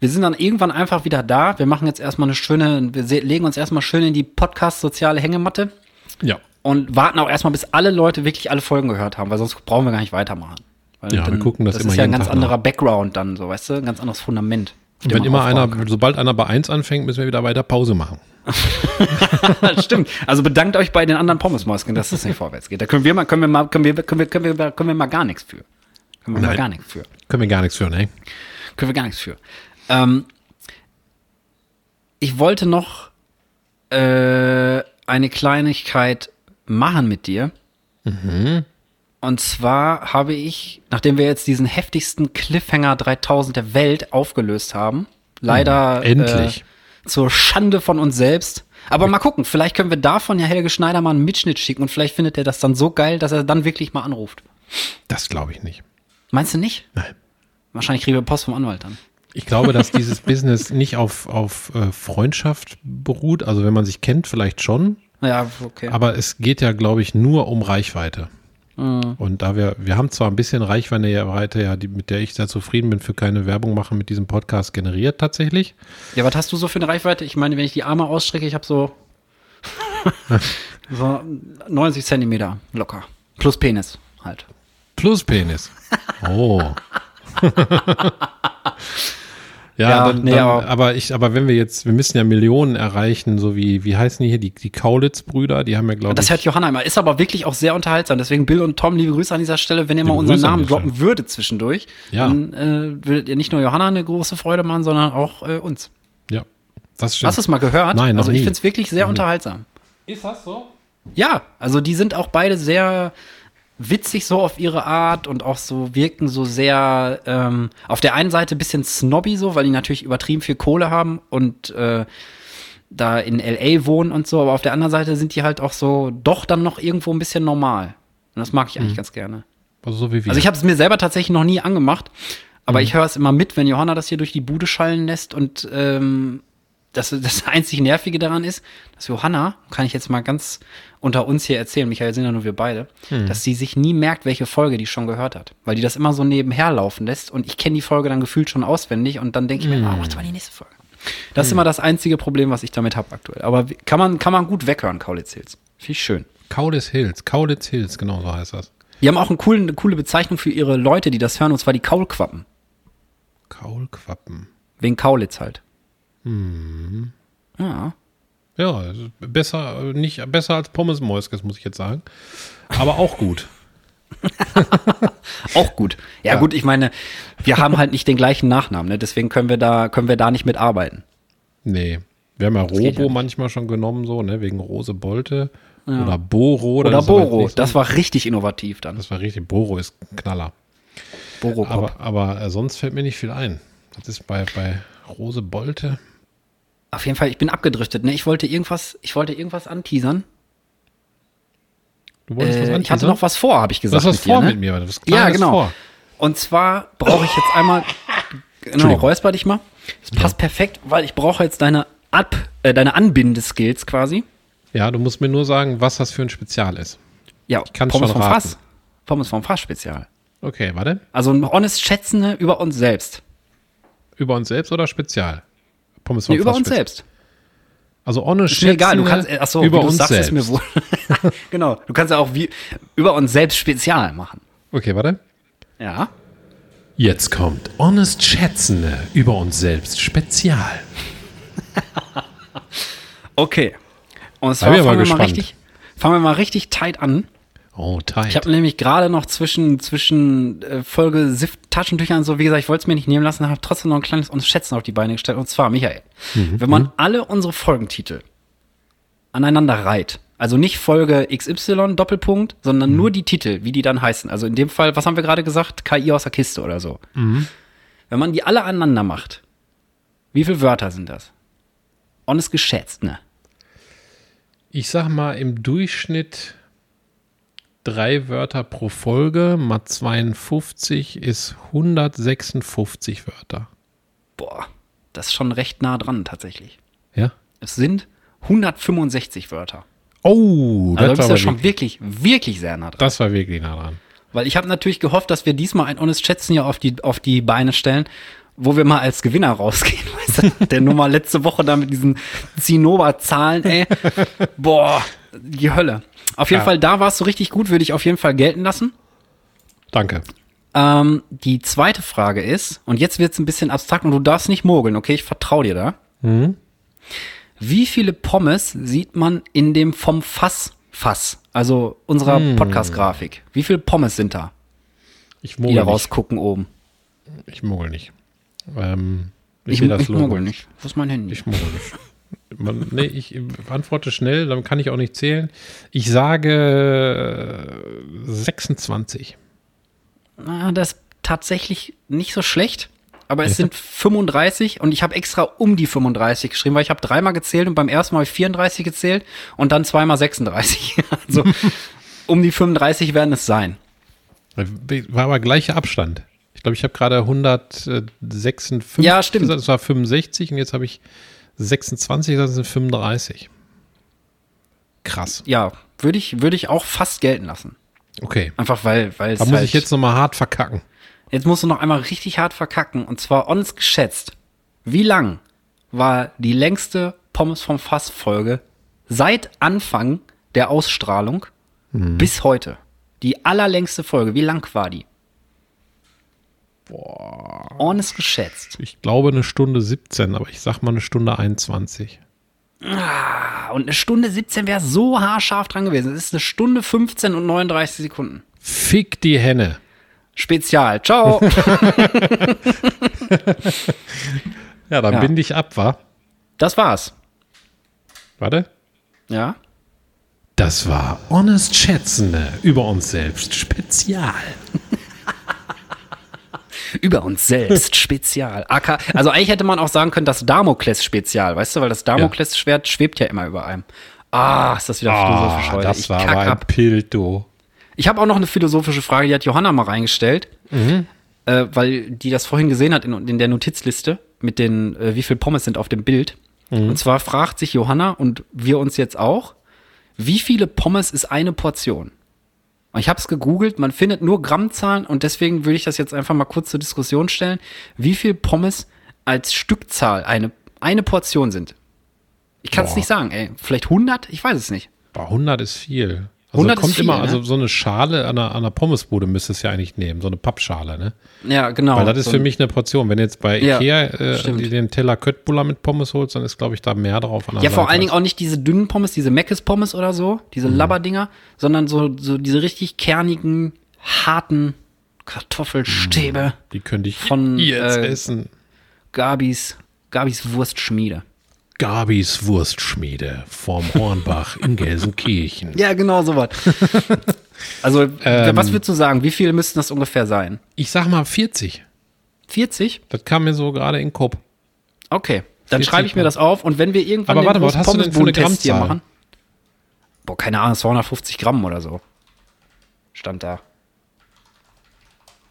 Wir sind dann irgendwann einfach wieder da. Wir machen jetzt erstmal eine schöne, wir legen uns erstmal schön in die Podcast-soziale Hängematte Ja. und warten auch erstmal, bis alle Leute wirklich alle Folgen gehört haben, weil sonst brauchen wir gar nicht weitermachen. Weil Ja, wir gucken das das immer ist ja ein ganz Tag anderer Background dann, so weißt du, ein ganz anderes Fundament. wenn immer einer, kann. sobald einer bei 1 anfängt, müssen wir wieder weiter Pause machen. Stimmt. Also bedankt euch bei den anderen Pommesmäuschen, dass es nicht vorwärts geht. Da können wir mal, können wir mal, können wir, können wir, können wir, können wir mal gar nichts für. Können wir mal Nein. gar nichts für. Können wir gar nichts für, ne? Können wir gar nichts für. Ähm, ich wollte noch äh, eine Kleinigkeit machen mit dir. Und zwar habe ich, nachdem wir jetzt diesen heftigsten Cliffhanger 3000 der Welt aufgelöst haben, leider endlich. Äh, zur Schande von uns selbst. Aber mal gucken, vielleicht können wir davon ja Helge Schneider mal einen Mitschnitt schicken und vielleicht findet er das dann so geil, dass er dann wirklich mal anruft. Das glaube ich nicht. Meinst du nicht? Nein. Wahrscheinlich kriegen wir Post vom Anwalt dann. Ich glaube, dass dieses Business nicht auf, auf äh, Freundschaft beruht. Also wenn man sich kennt, vielleicht schon. Ja, okay. Aber es geht ja, glaube ich, nur um Reichweite. Mhm. Und da wir, wir haben zwar ein bisschen Reichweite, ja, die, mit der ich sehr zufrieden bin, für keine Werbung machen mit diesem Podcast generiert tatsächlich. Ja, was hast du so für eine Reichweite? Ich meine, wenn ich die Arme ausstrecke, ich habe so, so 90 Zentimeter locker. Plus Penis halt. Plus Penis. Oh. Ja, Ja, dann, nee, dann, aber- ich, aber wenn wir jetzt, wir müssen ja Millionen erreichen, so wie, wie heißen die hier, die, die Kaulitz-Brüder, die haben ja, glaube Das ich. hört Johanna immer. Ist aber wirklich auch sehr unterhaltsam. Deswegen Bill und Tom, liebe Grüße an dieser Stelle. Wenn ihr mal Liebe unseren Grüße Namen droppen würdet zwischendurch, Ja. dann äh, würdet ihr nicht nur Johanna eine große Freude machen, sondern auch äh, uns. ja, das stimmt. Hast du es mal gehört? Nein, noch Also ich finde es wirklich sehr unterhaltsam. Ist das so? Ja, also die sind auch beide sehr witzig so auf ihre Art und auch so wirken so sehr ähm, auf der einen Seite ein bisschen snobby so, weil die natürlich übertrieben viel Kohle haben und äh, da in LA wohnen und so, aber auf der anderen Seite sind die halt auch so doch dann noch irgendwo ein bisschen normal. Und das mag ich eigentlich ganz gerne. Also so wie wir. Also ich habe es mir selber tatsächlich noch nie angemacht, aber ich höre es immer mit, wenn Johanna das hier durch die Bude schallen lässt und ähm, das, das einzig Nervige daran ist, dass Johanna, kann ich jetzt mal ganz unter uns hier erzählen, Michael sind ja nur wir beide, dass sie sich nie merkt, welche Folge die schon gehört hat. Weil die das immer so nebenher laufen lässt und ich kenne die Folge dann gefühlt schon auswendig und dann denke ich mir, ah, mach doch mal die nächste Folge. Das ist immer das einzige Problem, was ich damit habe aktuell. Aber kann man, kann man gut weghören, Kaulitz Hills. Ich schön. Kaulitz Hills, Kaulitz Hills, genau so heißt das. Die haben auch einen coolen, eine coole Bezeichnung für ihre Leute, die das hören, und zwar die Kaulquappen. Kaulquappen. Wegen Kaulitz halt. Ja. Ja, besser, nicht besser als Pommes Moiskes, muss ich jetzt sagen. Aber auch gut. Auch gut. Ja, gut, ich meine, wir haben halt nicht den gleichen Nachnamen, ne? deswegen können wir da, können wir da nicht mitarbeiten. Nee. Wir haben ja geht Robo ja manchmal schon genommen, so, ne, wegen Rose Bolte. Oder Boro. Oder das Boro, so- das war richtig innovativ dann. Das war richtig. Boro ist Knaller. Boro. Aber, aber äh, sonst fällt mir nicht viel ein. Das ist bei, bei Rose Bolte. Auf jeden Fall, ich bin abgedriftet, ne? Ich wollte irgendwas, ich wollte irgendwas anteasern. Du wolltest was Äh, ich hatte anteasern? noch was vor, habe ich Du gesagt. hast was mit vor dir, ne? mit mir. Was Ja, genau. Vor. Und zwar brauche ich jetzt einmal, genau, räusper dich mal. Das passt perfekt, weil ich brauche jetzt deine Ab, äh, deine Anbindeskills quasi. Ja, du musst mir nur sagen, was das für ein Spezial ist. Ja, kann's Pommes schon vom raten. Fass. Pommes vom Fass Spezial. Okay, warte. Also ein honest Schätzende über uns selbst. Über uns selbst oder Spezial? Pommes Nee, vom über Fass uns selbst. Also ohne mir egal, du kannst, äh, ach so, über uns sagst, selbst. mir wohl. genau, du kannst ja auch wie über uns selbst Spezial machen. Okay, warte. Ja. Jetzt kommt Honest Schätzende über uns selbst Spezial. Okay. Und zwar fangen wir, mal richtig, fangen wir mal richtig tight an. Oh, tight. Ich habe nämlich gerade noch zwischen, zwischen äh, Folge Sift Taschentüchern und so, wie gesagt, ich wollte es mir nicht nehmen lassen, habe trotzdem noch ein kleines uns Schätzen auf die Beine gestellt. Und zwar, Michael, Mhm. wenn man alle unsere Folgentitel aneinander reiht, also nicht Folge XY Doppelpunkt, Mhm. sondern nur die Titel, wie die dann heißen. Also in dem Fall, was haben wir gerade gesagt? KI aus der Kiste oder so. Mhm. Wenn man die alle aneinander macht, wie viele Wörter sind das? Honest geschätzt, ne? ich sag mal im Durchschnitt drei Wörter pro Folge mal 52 ist 156 Wörter. Boah, das ist schon recht nah dran tatsächlich. Ja? Es sind 165 Wörter. Oh, Also da das, bist war du schon wirklich, wirklich, sehr nah dran. das war wirklich nah dran. Weil ich habe natürlich gehofft, dass wir diesmal ein Honest Schätzen hier auf die, auf die Beine stellen, wo wir mal als Gewinner rausgehen. Weißt du? Der Nummer letzte Woche da mit diesen Zinnober-Zahlen, ey. Boah, die Hölle. Auf jeden Ja. Fall, da war es so richtig gut, würde ich auf jeden Fall gelten lassen. Danke. Ähm, die zweite Frage ist, und jetzt wird es ein bisschen abstrakt und du darfst nicht mogeln, okay? Ich vertraue dir da. Wie viele Pommes sieht man in dem vom Fass Fass, also unserer Podcast-Grafik? Wie viele Pommes sind da, Ich die mogel da nicht. rausgucken oben? Ich mogel nicht. Ähm, ich, Ich, das ich Logo. mogel nicht. Wo ist mein Handy? Ich mogel nicht. Man, nee, ich antworte schnell, dann kann ich auch nicht zählen. Ich sage äh, 26. Ah, das ist tatsächlich nicht so schlecht. Aber es sind 35 und ich habe extra um die 35 geschrieben, weil ich habe dreimal gezählt und beim ersten Mal habe ich 34 gezählt und dann zweimal 36. Also um die 35 werden es sein. War aber gleicher Abstand. Ich glaube, ich habe gerade 156 Ja, stimmt. gesagt, das war 65 und jetzt habe ich 26, das sind 35. Krass. Ja, würde ich, würde ich auch fast gelten lassen. Okay. Einfach weil, weil Da muss halt, ich jetzt nochmal hart verkacken. jetzt musst du noch einmal richtig hart verkacken und zwar honest geschätzt. Wie lang war die längste Pommes vom Fass Folge seit Anfang der Ausstrahlung bis heute? Die allerlängste Folge, wie lang war die? Honest geschätzt. Ich glaube eine Stunde 17, aber ich sag mal eine Stunde 21. Ah, Und eine Stunde 17 wäre so haarscharf dran gewesen. Es ist eine Stunde 15 und 39 Sekunden. Fick die Henne. Spezial. Ciao. Ja, dann Ja. binde ich ab, wa? das war's. Warte. Ja. Das war Honest Schätzende über uns selbst Spezial. Über uns selbst Spezial. AK, also eigentlich hätte man auch sagen können, das Damokles Spezial, weißt du, weil das Damokles-Schwert schwebt ja immer über einem. Ah, ist das wieder philosophisch Ah, heute. das ich war aber ein. Pildo. Ich habe auch noch eine philosophische Frage, die hat Johanna mal reingestellt, äh, weil die das vorhin gesehen hat in, in der Notizliste mit den, äh, wie viel Pommes sind auf dem Bild. Und zwar fragt sich Johanna und wir uns jetzt auch, wie viele Pommes ist eine Portion? Und Ich habe es gegoogelt, man findet nur Grammzahlen und deswegen würde ich das jetzt einfach mal kurz zur Diskussion stellen, wie viel Pommes als Stückzahl eine, eine Portion sind. Ich kann es nicht sagen, ey. Vielleicht 100? Ich weiß es nicht. Boah, 100 ist viel. Also 100 ist kommt viel, immer, ne? also so eine Schale an einer, an einer Pommesbude müsste es ja eigentlich nehmen, so eine Pappschale, ne? Ja, genau. Weil das ist So für mich eine Portion. Wenn du jetzt bei Ja, Ikea äh, stimmt. die den Teller Köttbullar mit Pommes holst, dann ist, glaube ich, da mehr drauf. An Ja, vor Seite allen Dingen auch nicht diese dünnen Pommes, diese Meckes-Pommes oder so, diese Mhm. Labberdinger, sondern so, so diese richtig kernigen, harten Kartoffelstäbe Die könnte ich von, jetzt äh, essen. Gabis, Gabis Wurstschmiede. Gabis Wurstschmiede vom Hornbach in Gelsenkirchen. Ja, genau sowas. also, Ähm. was würdest du sagen? Wie viele müssten das ungefähr sein? Ich sag mal 40. 40? Das kam mir so gerade in den Kopf. Okay, dann 40 schreibe ich mir das auf und wenn wir irgendwann Aber warte mal, was hast du denn für eine Grammzahl? machen. Boah, keine Ahnung, 250 Gramm oder so. Stand da.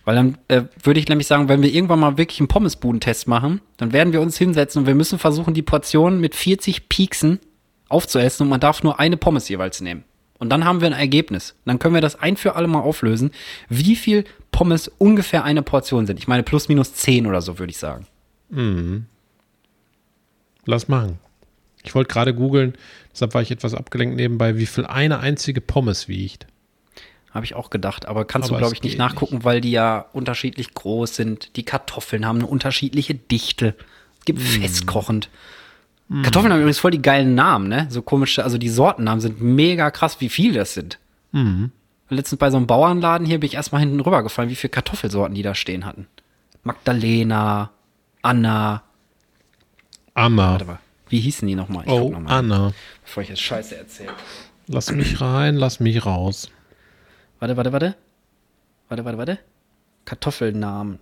Weil dann äh, würde ich nämlich sagen, wenn wir irgendwann mal wirklich einen Pommesbuden-Test machen, dann werden wir uns hinsetzen und wir müssen versuchen, die Portion mit 40 Pieksen aufzuessen und man darf nur eine Pommes jeweils nehmen. Und dann haben wir ein Ergebnis. Dann können wir das ein für alle mal auflösen, wie viel Pommes ungefähr eine Portion sind. Ich meine, plus minus 10 oder so, würde ich sagen. Lass machen. Ich wollte gerade googeln, deshalb war ich etwas abgelenkt nebenbei, wie viel eine einzige Pommes wiegt. Habe ich auch gedacht, aber kannst Aber du, glaube ich, nicht nachgucken, weil die ja unterschiedlich groß sind. Die Kartoffeln haben eine unterschiedliche Dichte. Es gibt Hm. festkochend. Kartoffeln haben übrigens voll die geilen Namen, ne? So komische, also die Sortennamen sind mega krass, wie viel das sind. Hm. Letztens bei so einem Bauernladen hier bin ich erstmal hinten rübergefallen, wie viele Kartoffelsorten die da stehen hatten. Magdalena, Anna, Anna. warte mal, wie hießen die nochmal? Oh, noch mal, Anna. bevor ich jetzt Scheiße erzähle. Lass mich rein, lass mich raus. Warte, warte, warte. Warte, warte, warte. Kartoffelnamen.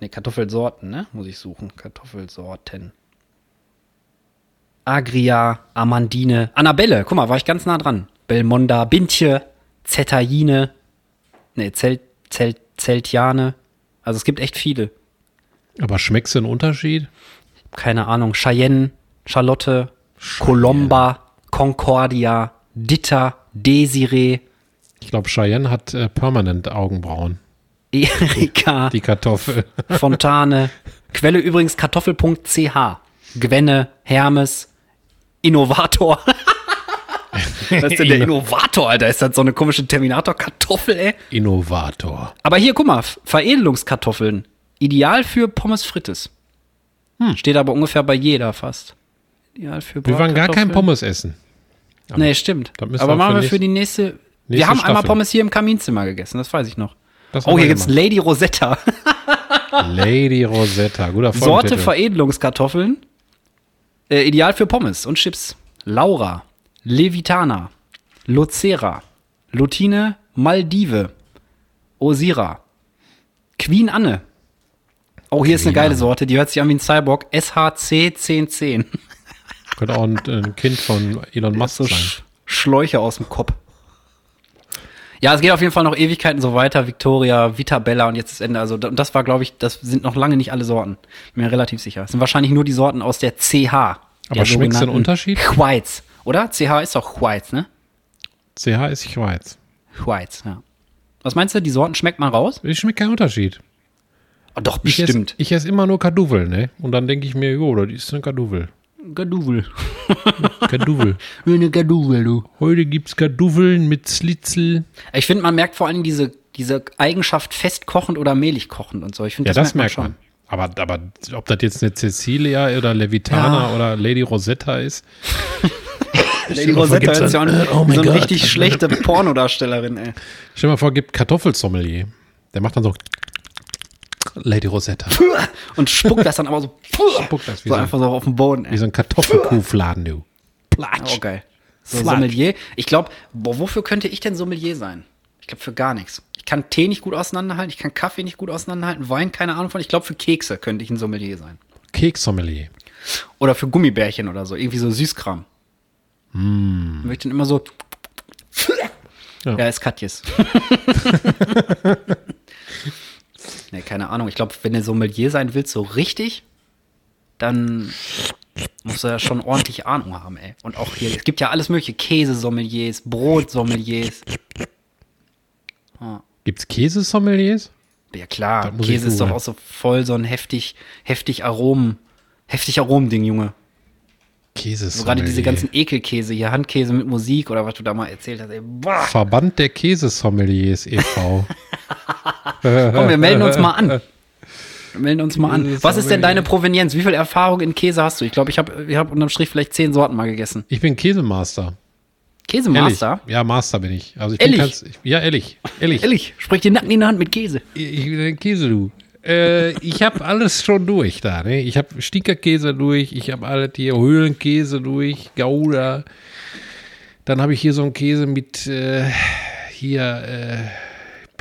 Ne, Kartoffelsorten, ne? Muss ich suchen. Kartoffelsorten. Agria, Amandine, Annabelle. Guck mal, war ich ganz nah dran. Belmonda, Bintje, Zetaine. Ne, Zelt, Zelt, Zeltiane. Also es gibt echt viele. Aber schmeckst du einen Unterschied? Keine Ahnung. Cheyenne, Charlotte, Colomba, Concordia, Ditta, Desiree, Ich glaube, Cheyenne hat äh, permanent Augenbrauen. Erika. Die Kartoffel. Fontane. Quelle übrigens kartoffel.ch. Gwenne, Hermes, Innovator. Was ist denn der Innovator, Alter? Ist das so eine komische Terminator-Kartoffel, ey? Innovator. Aber hier, guck mal, Veredelungskartoffeln. Ideal für Pommes frites. Steht aber ungefähr bei jeder fast. Ideal für Hm. Wir waren gar kein. Pommes essen. Nee, stimmt. Aber wir machen wir für die nächste. Wir haben einmal Staffel. Pommes hier im Kaminzimmer gegessen, das weiß ich noch. Das Oh, hier gibt's gemacht. Lady Rosetta. Lady Rosetta. Guter Sorte Folgentitel. Veredelungskartoffeln. Äh, ideal für Pommes und Chips. Laura, Levitana, Locera, Lutine, Maldive, Osira, Queen Anne. Oh, hier ist eine Queen geile Anne. Sorte, die hört sich an wie ein Cyborg. SHC 1010. Könnte auch ein, ein Kind von Elon Musk so sein. Sch Schläuche aus dem Kopf. Ja, es geht auf jeden Fall noch Ewigkeiten so weiter. Victoria, Vitabella und jetzt das Ende. Also, und das war, glaube ich, das sind noch lange nicht alle Sorten. Bin mir relativ sicher. Es sind wahrscheinlich nur die Sorten aus der CH. Aber schmeckt's den Unterschied? Schweiz, oder? CH ist doch Schweiz, ne? CH ist Schweiz. Schweiz, ja. Was meinst du, die Sorten schmeckt man raus? Ich schmeckt keinen Unterschied. Oh, doch, Ich esse, bestimmt. ich esse immer nur Kartoffeln, ne? Und dann denke ich mir, jo, das ist eine Kartoffel. Gaduvel. Kartoffel. Eine Gaduvel, du. Heute gibt's Kartoffeln mit Slitzel. Ich finde, man merkt vor allem diese diese Eigenschaft festkochend oder mehlig kochend und so. Ich finde, Ja, das, merkt man. Aber, aber ob das jetzt eine Cecilia oder Levitana Ja. oder Lady Rosetta ist, Lady Rosetta ist ja auch eine, oh so eine richtig schlechte Pornodarstellerin, ey. stell dir mal vor, gibt Kartoffelsommelier. Der macht dann so Lady Rosetta. Und spuckt das dann aber so, Spuckt das wie so so, einfach so auf den Boden, wie ey. so ein Kartoffelkuhfladen, du. Platsch. Oh, geil. So Flatsch. Sommelier. Ich glaube, wofür könnte ich denn Sommelier sein? Ich glaube, für gar nichts. Ich kann Tee nicht gut auseinanderhalten, ich kann Kaffee nicht gut auseinanderhalten, Wein, keine Ahnung von. Ich glaube, für Kekse könnte ich ein Sommelier sein. Kekssommelier. Oder für Gummibärchen oder so, irgendwie so Süßkram. Mm. Möchte dann immer so. Ja. Ja, ist Katjes. nee, keine Ahnung. Ich glaube, wenn du Sommelier sein willst, so richtig, dann musst du ja schon ordentlich Ahnung haben, ey. Und auch hier, es gibt ja alles mögliche. Käsesommeliers, Brotsommeliers. Gibt's Käsesommeliers? Ja klar, Käse ist doch auch so voll so ein heftig, heftig Aromen, heftig Aromending, Junge. Käsesommelier. So gerade diese ganzen Ekelkäse, hier Handkäse mit Musik oder was du da mal erzählt hast. Ey. Verband der Käsesommeliers e.V. Komm, wir melden uns mal an. Wir melden uns mal an. Was ist denn deine Provenienz? Wie viel Erfahrung in Käse hast du? Ich glaube, ich habe ich hab unterm Strich vielleicht zehn Sorten mal gegessen. Ich bin Käsemaster. Käsemaster? Ehrlich. Ja, Master bin ich. Also ich Ehrlich? bin ganz, ich, ja, ehrlich. Ehrlich. Ehrlich, sprich den Nacken in der Hand mit Käse. Ich bin ein Käse, du. Äh, ich habe alles schon durch da. Ne? Ich habe Stinkerkäse durch, ich habe alles hier Höhlenkäse durch, Gouda. Dann habe ich hier so einen Käse mit äh, hier äh,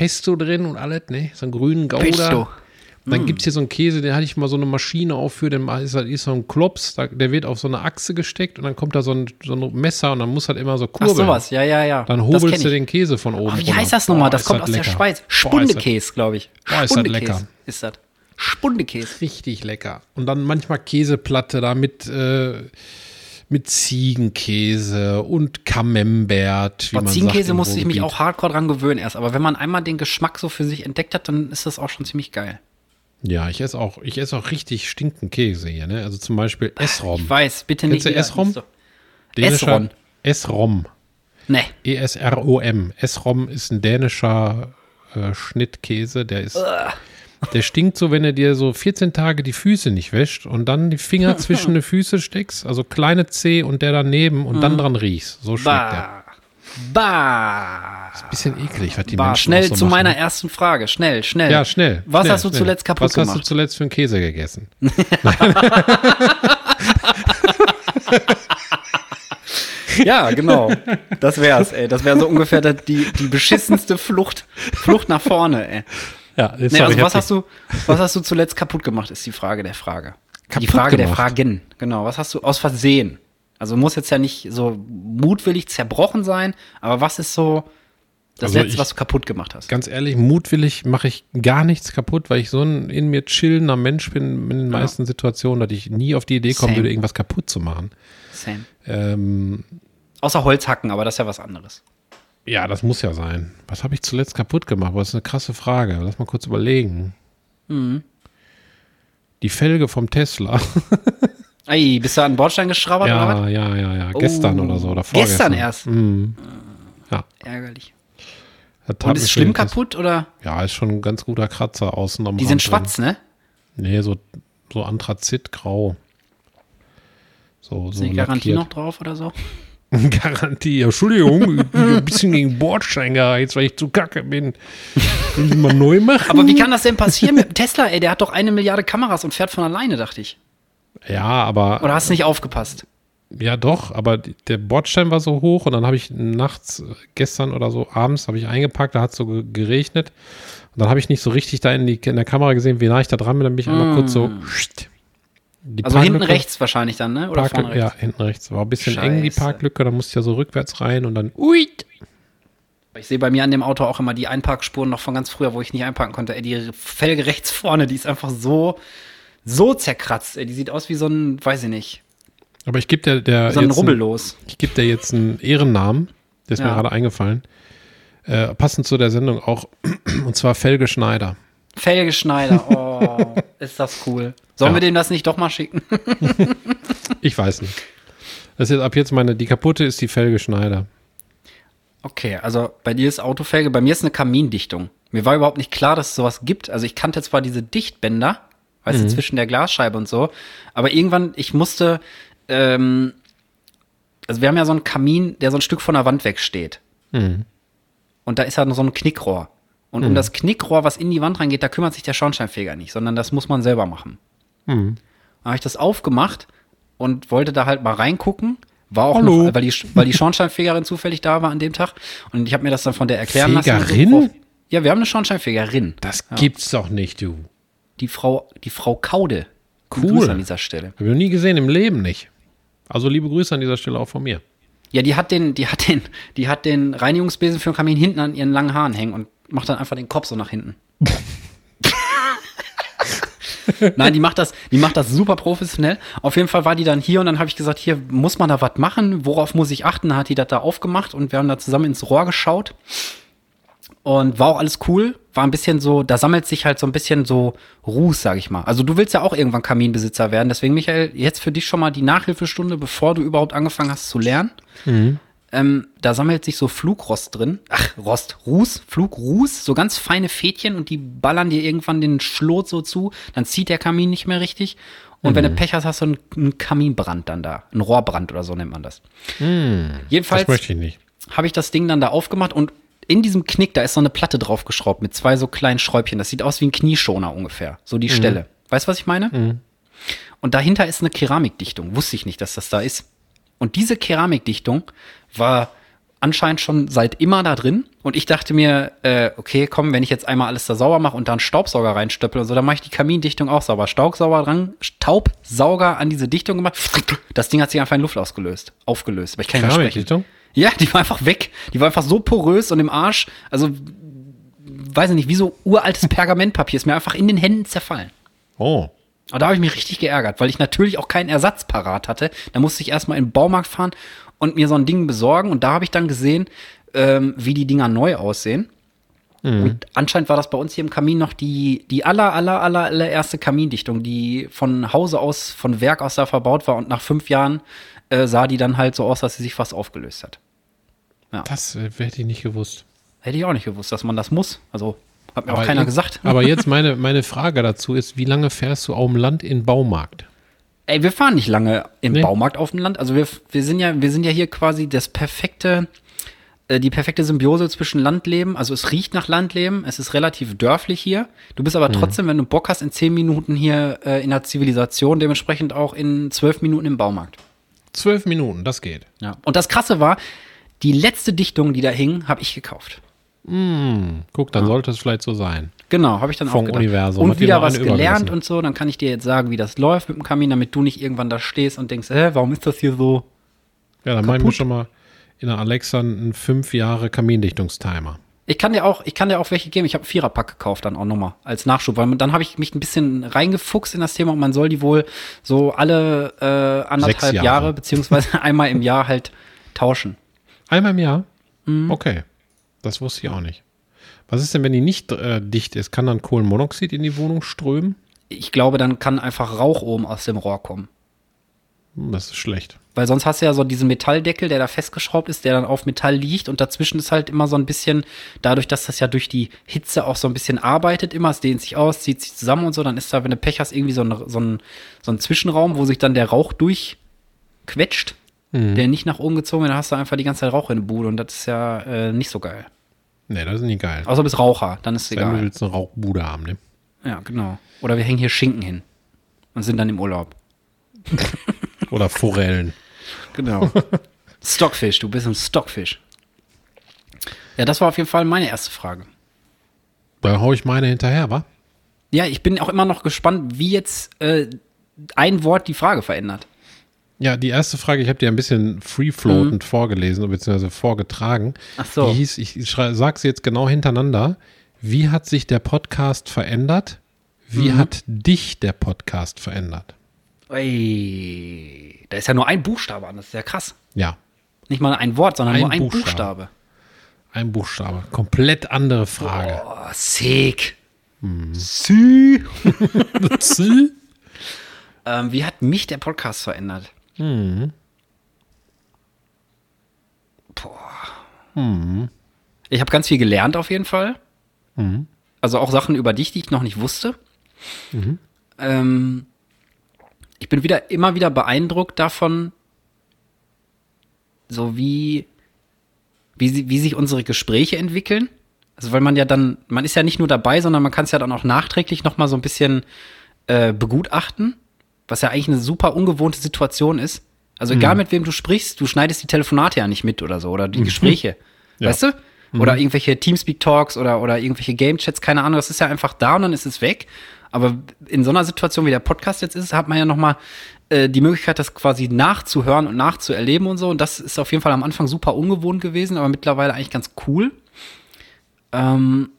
Pesto drin und alles, ne? So einen grünen Gouda. Pesto. Dann gibt es hier so einen Käse, den hatte ich mal so eine Maschine auf für, den ist, halt- ist so ein Klops, der wird auf so eine Achse gesteckt und dann kommt da so ein, so ein Messer und dann muss halt immer so Ach, kurbeln. sowas, ja, ja, ja. Dann hobelst du den Käse von oben. Aber wie runter. heißt das nochmal? Das kommt aus der lecker. Schweiz. Ist das- Spundekäse, glaube ich. Boah, ist das lecker. ist das. Spundekäse. Richtig lecker. Und dann manchmal Käseplatte da mit, äh, mit Ziegenkäse und Camembert. Wie Bei man Ziegenkäse sagt musste ich mich auch hardcore dran gewöhnen erst. Aber wenn man einmal den Geschmack so für sich entdeckt hat, dann ist das auch schon ziemlich geil. Ja, ich esse auch, ich esse auch richtig stinkenden Käse hier, ne? Also zum Beispiel Esrom. Ich weiß, bitte Kennst nicht. du Esrom? Esrom? Esrom. Nee. E-S-R-O-M. Esrom ist ein dänischer äh, Schnittkäse, der ist. Der stinkt so, wenn er dir so 14 Tage die Füße nicht wäscht und dann die Finger zwischen die Füße steckst, also kleine Zeh und der daneben und dann dran riechst. So schmeckt der. Bah. Bah. Bisschen eklig, was die bah. Menschen Schnell so zu machen. meiner ersten Frage. Schnell, schnell. Ja, schnell. Was schnell, hast du schnell. zuletzt kaputt Was hast du gemacht? zuletzt für einen Käse gegessen? Ja, genau. Das wär's, ey. Das wäre so ungefähr die, die beschissenste Flucht, Flucht nach vorne, ey. Ja, Nee, also was hast du, was hast du zuletzt kaputt gemacht, ist die Frage der Frage. die Kaputt Frage gemacht? der Fragen. Genau. Was hast du aus Versehen? Also muss jetzt ja nicht so mutwillig zerbrochen sein, aber was ist so das Also Letzte, ich- was du kaputt gemacht hast? Ganz ehrlich, mutwillig mache ich gar nichts kaputt, weil ich so ein in mir chillender Mensch bin in den meisten Situationen, dass ich nie auf die Idee kommen Same. würde, irgendwas kaputt zu machen. Same. Ähm, Außer Holzhacken, aber das ist ja was anderes. Ja, das muss ja sein. Was habe ich zuletzt kaputt gemacht? Das ist eine krasse Frage. Lass mal kurz überlegen. Mhm. Die Felge vom Tesla. Ey, bist du an den Bordstein geschraubert oder ja, was? ja, ja, ja. Gestern Oh. oder so. Oder Gestern vorgestern. erst? Mhm. Ja. Ärgerlich. Und ist schlimm kaputt oder? Ja, ist schon ein ganz guter Kratzer außen am Die Rand sind drin. schwarz, ne? Nee, so, so Anthrazitgrau. So, Ist so eine Garantie noch drauf oder so? Garantie. Entschuldigung, ich bin ein bisschen gegen Bordstein gereizt, weil ich zu kacke bin. Will ich mal neu machen? Aber wie kann das denn passieren mit dem Tesla, ey? Der hat doch eine Milliarde Kameras und fährt von alleine, dachte ich. Ja, aber. Oder hast du nicht aufgepasst? Ja, doch, aber der Bordstein war so hoch und dann habe ich nachts, äh, gestern oder so, abends habe ich eingepackt, da hat es so ge- geregnet. Und dann habe ich nicht so richtig da in, die, in der Kamera gesehen, wie nah ich da dran bin. Dann bin ich einmal kurz so. Die. Also hinten rechts wahrscheinlich dann, ne? Oder vorne rechts? ja, hinten rechts. War ein bisschen eng, die Scheiße. Parklücke. Da musste ich ja so rückwärts rein und dann. Ui! Ich sehe bei mir an dem Auto auch immer die Einparkspuren noch von ganz früher, wo ich nicht einparken konnte. Ey, die Felge rechts vorne, die ist einfach so, so zerkratzt. Ey, die sieht aus wie so ein, weiß ich nicht, Aber ich gebe der, der so ein Rubbellos. Ich gebe dir jetzt einen Ehrennamen, der ist mir Ja. gerade eingefallen. Äh, passend zu der Sendung auch, und zwar Felge Schneider. Felge Schneider, oh, ist das cool. Sollen Ja. wir dem das nicht doch mal schicken? Ich weiß nicht. Das ist jetzt ab jetzt meine, die kaputte ist die Felge Schneider. Okay, also bei dir ist Autofelge, bei mir ist eine Kamindichtung. Mir war überhaupt nicht klar, dass es sowas gibt. Also ich kannte zwar diese Dichtbänder, weißt Mhm. du, zwischen der Glasscheibe und so, aber irgendwann, ich musste, ähm, also wir haben ja so einen Kamin, der so ein Stück von der Wand wegsteht. Mhm. Und da ist halt noch so ein Knickrohr. Und um das Knickrohr, was in die Wand reingeht, da kümmert sich der Schornsteinfeger nicht, sondern das muss man selber machen. Mhm. Dann habe ich das aufgemacht und wollte da halt mal reingucken. War auch Hallo. noch, weil die, weil die Schornsteinfegerin zufällig da war an dem Tag. Und ich habe mir das dann von der erklären lassen. Fegerin? Und so, ja, wir haben eine Schornsteinfegerin. Das gibt's doch nicht, du. Die Frau, die Frau Kaude. Cool. Grüße an dieser Stelle. Hab ich noch nie gesehen, im Leben nicht. Also liebe Grüße an dieser Stelle auch von mir. Ja, die hat den, die hat den, die hat den Reinigungsbesen für den Kamin hinten an ihren langen Haaren hängen und macht dann einfach den Kopf so nach hinten. Nein, die macht das, die macht das super professionell. Auf jeden Fall war die dann hier und dann habe ich gesagt, hier muss man da was machen, worauf muss ich achten? Dann hat die das da aufgemacht und wir haben da zusammen ins Rohr geschaut. Und war auch alles cool, war ein bisschen so, da sammelt sich halt so ein bisschen so Ruß, sag ich mal. Also du willst ja auch irgendwann Kaminbesitzer werden, deswegen Michael, jetzt für dich schon mal die Nachhilfestunde, bevor du überhaupt angefangen hast zu lernen. Ähm, da sammelt sich so Flugrost drin. Ach, Rost, Ruß, Flugruß, so ganz feine Fädchen und die ballern dir irgendwann den Schlot so zu, dann zieht der Kamin nicht mehr richtig. Und wenn du Pech hast, hast du einen, einen Kaminbrand dann da. Ein Rohrbrand oder so nennt man das. Jedenfalls Das möchte ich nicht. habe ich das Ding dann da aufgemacht und in diesem Knick, da ist so eine Platte draufgeschraubt mit zwei so kleinen Schräubchen. Das sieht aus wie ein Knieschoner ungefähr. So die Stelle. Weißt du, was ich meine? Und dahinter ist eine Keramikdichtung. Wusste ich nicht, dass das da ist. Und diese Keramikdichtung war anscheinend schon seit immer da drin. Und ich dachte mir, äh, okay, komm, wenn ich jetzt einmal alles da sauber mache und da einen Staubsauger reinstöppel und so, dann mache ich die Kamindichtung auch sauber. Staubsauger dran, Staubsauger an diese Dichtung gemacht. Das Ding hat sich einfach in Luft ausgelöst, aufgelöst. Aber ich kann nicht mehr sprechen. Keramikdichtung? Ja, die war einfach weg. Die war einfach so porös und im Arsch. Also, weiß ich nicht, wie so uraltes Pergamentpapier ist mir einfach in den Händen zerfallen. Oh. Aber da habe ich mich richtig geärgert, weil ich natürlich auch keinen Ersatz parat hatte. Da musste ich erstmal in den Baumarkt fahren und mir so ein Ding besorgen. Und da habe ich dann gesehen, ähm, wie die Dinger neu aussehen. Und anscheinend war das bei uns hier im Kamin noch die, die aller, aller, aller, allererste Kamindichtung, die von Hause aus, von Werk aus da verbaut war. Und nach fünf Jahren äh, sah die dann halt so aus, dass sie sich fast aufgelöst hat. Das äh, hätte ich nicht gewusst. Hätte ich auch nicht gewusst, dass man das muss. Also hat mir auch keiner jetzt, gesagt. Aber jetzt meine, meine Frage dazu ist, wie lange fährst du auf dem Land in Baumarkt? Ey, wir fahren nicht lange im Nee. Baumarkt auf dem Land. Also wir, wir sind ja, wir sind ja hier quasi das perfekte, äh, die perfekte Symbiose zwischen Landleben. Also es riecht nach Landleben, es ist relativ dörflich hier. Du bist aber Mhm. trotzdem, wenn du Bock hast, in zehn Minuten hier äh, in der Zivilisation, dementsprechend auch in zwölf Minuten im Baumarkt. Zwölf Minuten, das geht. Ja. Und das Krasse war, die letzte Dichtung, die da hing, habe ich gekauft. Guck, dann sollte es vielleicht so sein. Genau, habe ich dann Vom auch gedacht. Universum. Und wieder was gelernt und so. Dann kann ich dir jetzt sagen, wie das läuft mit dem Kamin, damit du nicht irgendwann da stehst und denkst, hä, warum ist das hier so? Ja, dann machen wir schon mal in der Alexa einen fünf Jahre Kamindichtungstimer. Ich kann dir auch, ich kann dir auch welche geben. Ich habe einen Viererpack gekauft dann auch nochmal als Nachschub, weil dann habe ich mich ein bisschen reingefuchst in das Thema und man soll die wohl so alle äh, anderthalb Jahre. Jahre. beziehungsweise einmal im Jahr halt tauschen. Einmal im Jahr? Mhm. Okay. Das wusste ich auch nicht. Was ist denn, wenn die nicht äh, dicht ist? Kann dann Kohlenmonoxid in die Wohnung strömen? Ich glaube, dann kann einfach Rauch oben aus dem Rohr kommen. Hm, Das ist schlecht. Weil sonst hast du ja so diesen Metalldeckel, der da festgeschraubt ist, der dann auf Metall liegt und dazwischen ist halt immer so ein bisschen, dadurch, dass das ja durch die Hitze auch so ein bisschen arbeitet, immer, es dehnt sich aus, zieht sich zusammen und so, dann ist da, wenn du Pech hast, irgendwie so ein, so ein, so ein Zwischenraum, wo sich dann der Rauch durchquetscht, der nicht nach oben gezogen wird, dann hast du einfach die ganze Zeit Rauch in der Bude und das ist ja äh, nicht so geil. Nee, das ist nicht geil. Außer du bist Raucher, dann ist es Wenn du egal. willst eine Rauchbude haben, ne? Ja, genau. Oder wir hängen hier Schinken hin und sind dann im Urlaub. Oder Forellen. Genau. Stockfish, du bist ein Stockfisch. Ja, das war auf jeden Fall meine erste Frage. Da hau ich meine hinterher, wa? Ja, ich bin auch immer noch gespannt, wie jetzt äh, ein Wort die Frage verändert. Ja, die erste Frage, ich habe dir ein bisschen free-floatend vorgelesen, beziehungsweise vorgetragen. Mhm. Ach so. Die hieß, ich schrei- sag sie jetzt genau hintereinander. Wie hat sich der Podcast verändert? Mhm. Wie hat dich der Podcast verändert? Ey, da ist ja nur ein Buchstabe an, das ist ja krass. Ja, Nicht mal ein Wort, sondern Ein nur ein Buchstabe. Buchstabe. ein Buchstabe. Komplett andere Frage. Oh, sick. Hm. Sie. Zü? Ähm, wie hat mich der Podcast verändert? Hm. Boah. Ich habe ganz viel gelernt auf jeden Fall. Also auch Sachen über dich, die ich noch nicht wusste. Ähm, ich bin wieder immer wieder beeindruckt davon, so wie, wie, wie sich unsere Gespräche entwickeln. Also weil man ja dann, man ist ja nicht nur dabei, sondern man kann es ja dann auch nachträglich noch mal so ein bisschen äh, begutachten, was ja eigentlich eine super ungewohnte Situation ist. Also egal mit wem du sprichst, du schneidest die Telefonate ja nicht mit oder so oder die Gespräche, Ja. weißt du? Oder irgendwelche Teamspeak-Talks oder, oder irgendwelche Game-Chats, keine Ahnung, das ist ja einfach da und dann ist es weg. Aber in so einer Situation, wie der Podcast jetzt ist, hat man ja noch mal äh, die Möglichkeit, das quasi nachzuhören und nachzuerleben und so. Und das ist auf jeden Fall am Anfang super ungewohnt gewesen, aber mittlerweile eigentlich ganz cool. Ähm,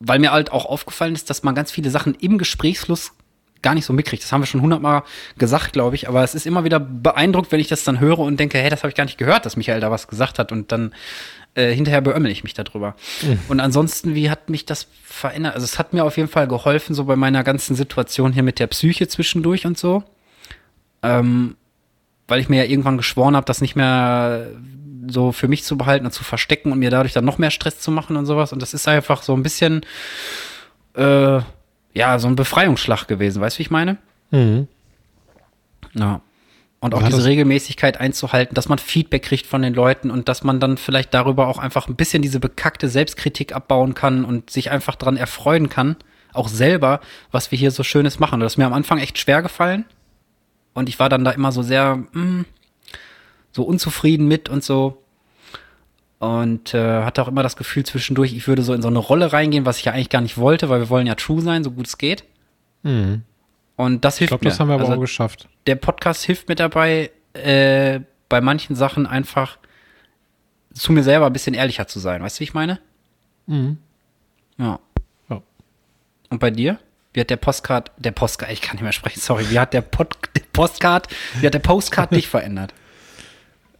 weil mir halt auch aufgefallen ist, dass man ganz viele Sachen im Gesprächsfluss gar nicht so mitkriegt. Das haben wir schon hundertmal gesagt, glaube ich. Aber es ist immer wieder beeindruckt, wenn ich das dann höre und denke, hey, das habe ich gar nicht gehört, dass Michael da was gesagt hat. Und dann äh, hinterher beömmel ich mich darüber. Und ansonsten, wie hat mich das verändert? Also es hat mir auf jeden Fall geholfen, so bei meiner ganzen Situation hier mit der Psyche zwischendurch und so. Ähm, weil ich mir ja irgendwann geschworen habe, das nicht mehr so für mich zu behalten und zu verstecken und mir dadurch dann noch mehr Stress zu machen und sowas. Und das ist einfach so ein bisschen, äh, ja, so ein Befreiungsschlag gewesen. Weißt du, wie ich meine? Mhm. Ja. Und auch Ja, diese das- Regelmäßigkeit einzuhalten, dass man Feedback kriegt von den Leuten und dass man dann vielleicht darüber auch einfach ein bisschen diese bekackte Selbstkritik abbauen kann und sich einfach dran erfreuen kann, auch selber, was wir hier so Schönes machen. Das ist mir am Anfang echt schwer gefallen. Und ich war dann da immer so sehr, mm, so unzufrieden mit und so. Und äh, hatte auch immer das Gefühl zwischendurch, ich würde so in so eine Rolle reingehen, was ich ja eigentlich gar nicht wollte, weil wir wollen ja true sein, so gut es geht. Mhm. Und das Ich hilft glaube, mir. das haben wir aber Also auch geschafft. der Podcast hilft mir dabei, äh, bei manchen Sachen einfach zu mir selber ein bisschen ehrlicher zu sein. Weißt du, wie ich meine? Mhm. Ja. Ja. Und bei dir? Wie hat der Postcard, der Postcard, ich kann nicht mehr sprechen, sorry, wie hat der, Pod, der Postcard, wie hat der Postcard dich verändert?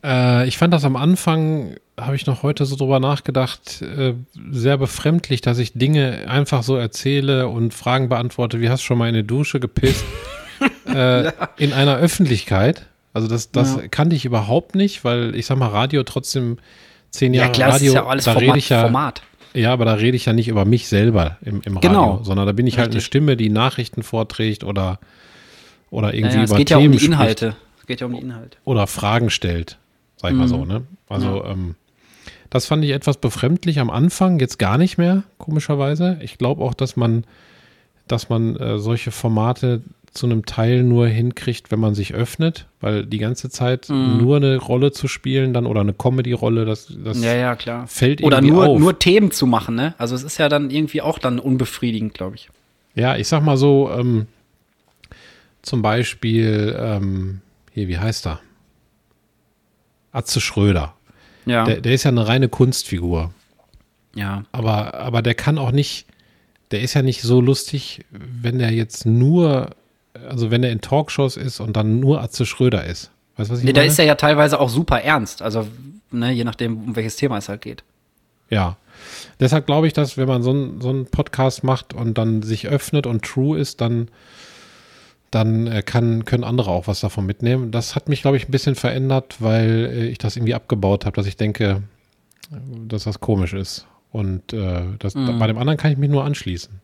Äh, ich fand das am Anfang, habe ich noch heute so drüber nachgedacht, äh, sehr befremdlich, dass ich Dinge einfach so erzähle und Fragen beantworte, wie hast du schon mal in eine Dusche gepisst, äh, in einer Öffentlichkeit. Also das, das Ja. kannte ich überhaupt nicht, weil ich sag mal, Radio trotzdem zehn Jahre ja klar, das Radio, ist ja auch alles da Format, rede ich ja, Format. ja, aber da rede ich ja nicht über mich selber im, im Radio, Genau. sondern da bin ich halt eine Richtig. Stimme, die Nachrichten vorträgt oder, oder irgendwie Naja, es über geht ja Themen um die spricht Inhalte. Es geht ja um die Inhalte. oder Fragen stellt, sag ich mal so, ne? Also, ähm, das fand ich etwas befremdlich am Anfang, jetzt gar nicht mehr, komischerweise. Ich glaube auch, dass man, dass man äh, solche Formate zu einem Teil nur hinkriegt, wenn man sich öffnet, weil die ganze Zeit nur eine Rolle zu spielen dann oder eine Comedy-Rolle, das, das Ja, ja, klar. fällt Oder irgendwie nur, auf. nur Themen zu machen, ne? Also es ist ja dann irgendwie auch dann unbefriedigend, glaube ich. Ja, ich sag mal so, ähm, zum Beispiel, ähm, hier, wie heißt er? Atze Schröder. Ja. Der, der ist ja eine reine Kunstfigur. ja. Aber, aber der kann auch nicht, der ist ja nicht so lustig, wenn der jetzt nur, also wenn er in Talkshows ist und dann nur Atze Schröder ist. Weißt du, was ich Nee, da meine? ist er ja teilweise auch super ernst. Also, ne, je nachdem, um welches Thema es halt geht. Ja. Deshalb glaube ich, dass wenn man so, ein, so einen Podcast macht und dann sich öffnet und true ist, dann, dann äh, kann, können andere auch was davon mitnehmen. Das hat mich, glaube ich, ein bisschen verändert, weil äh, ich das irgendwie abgebaut habe, dass ich denke, äh, dass das komisch ist. Und äh, das, bei dem anderen kann ich mich nur anschließen.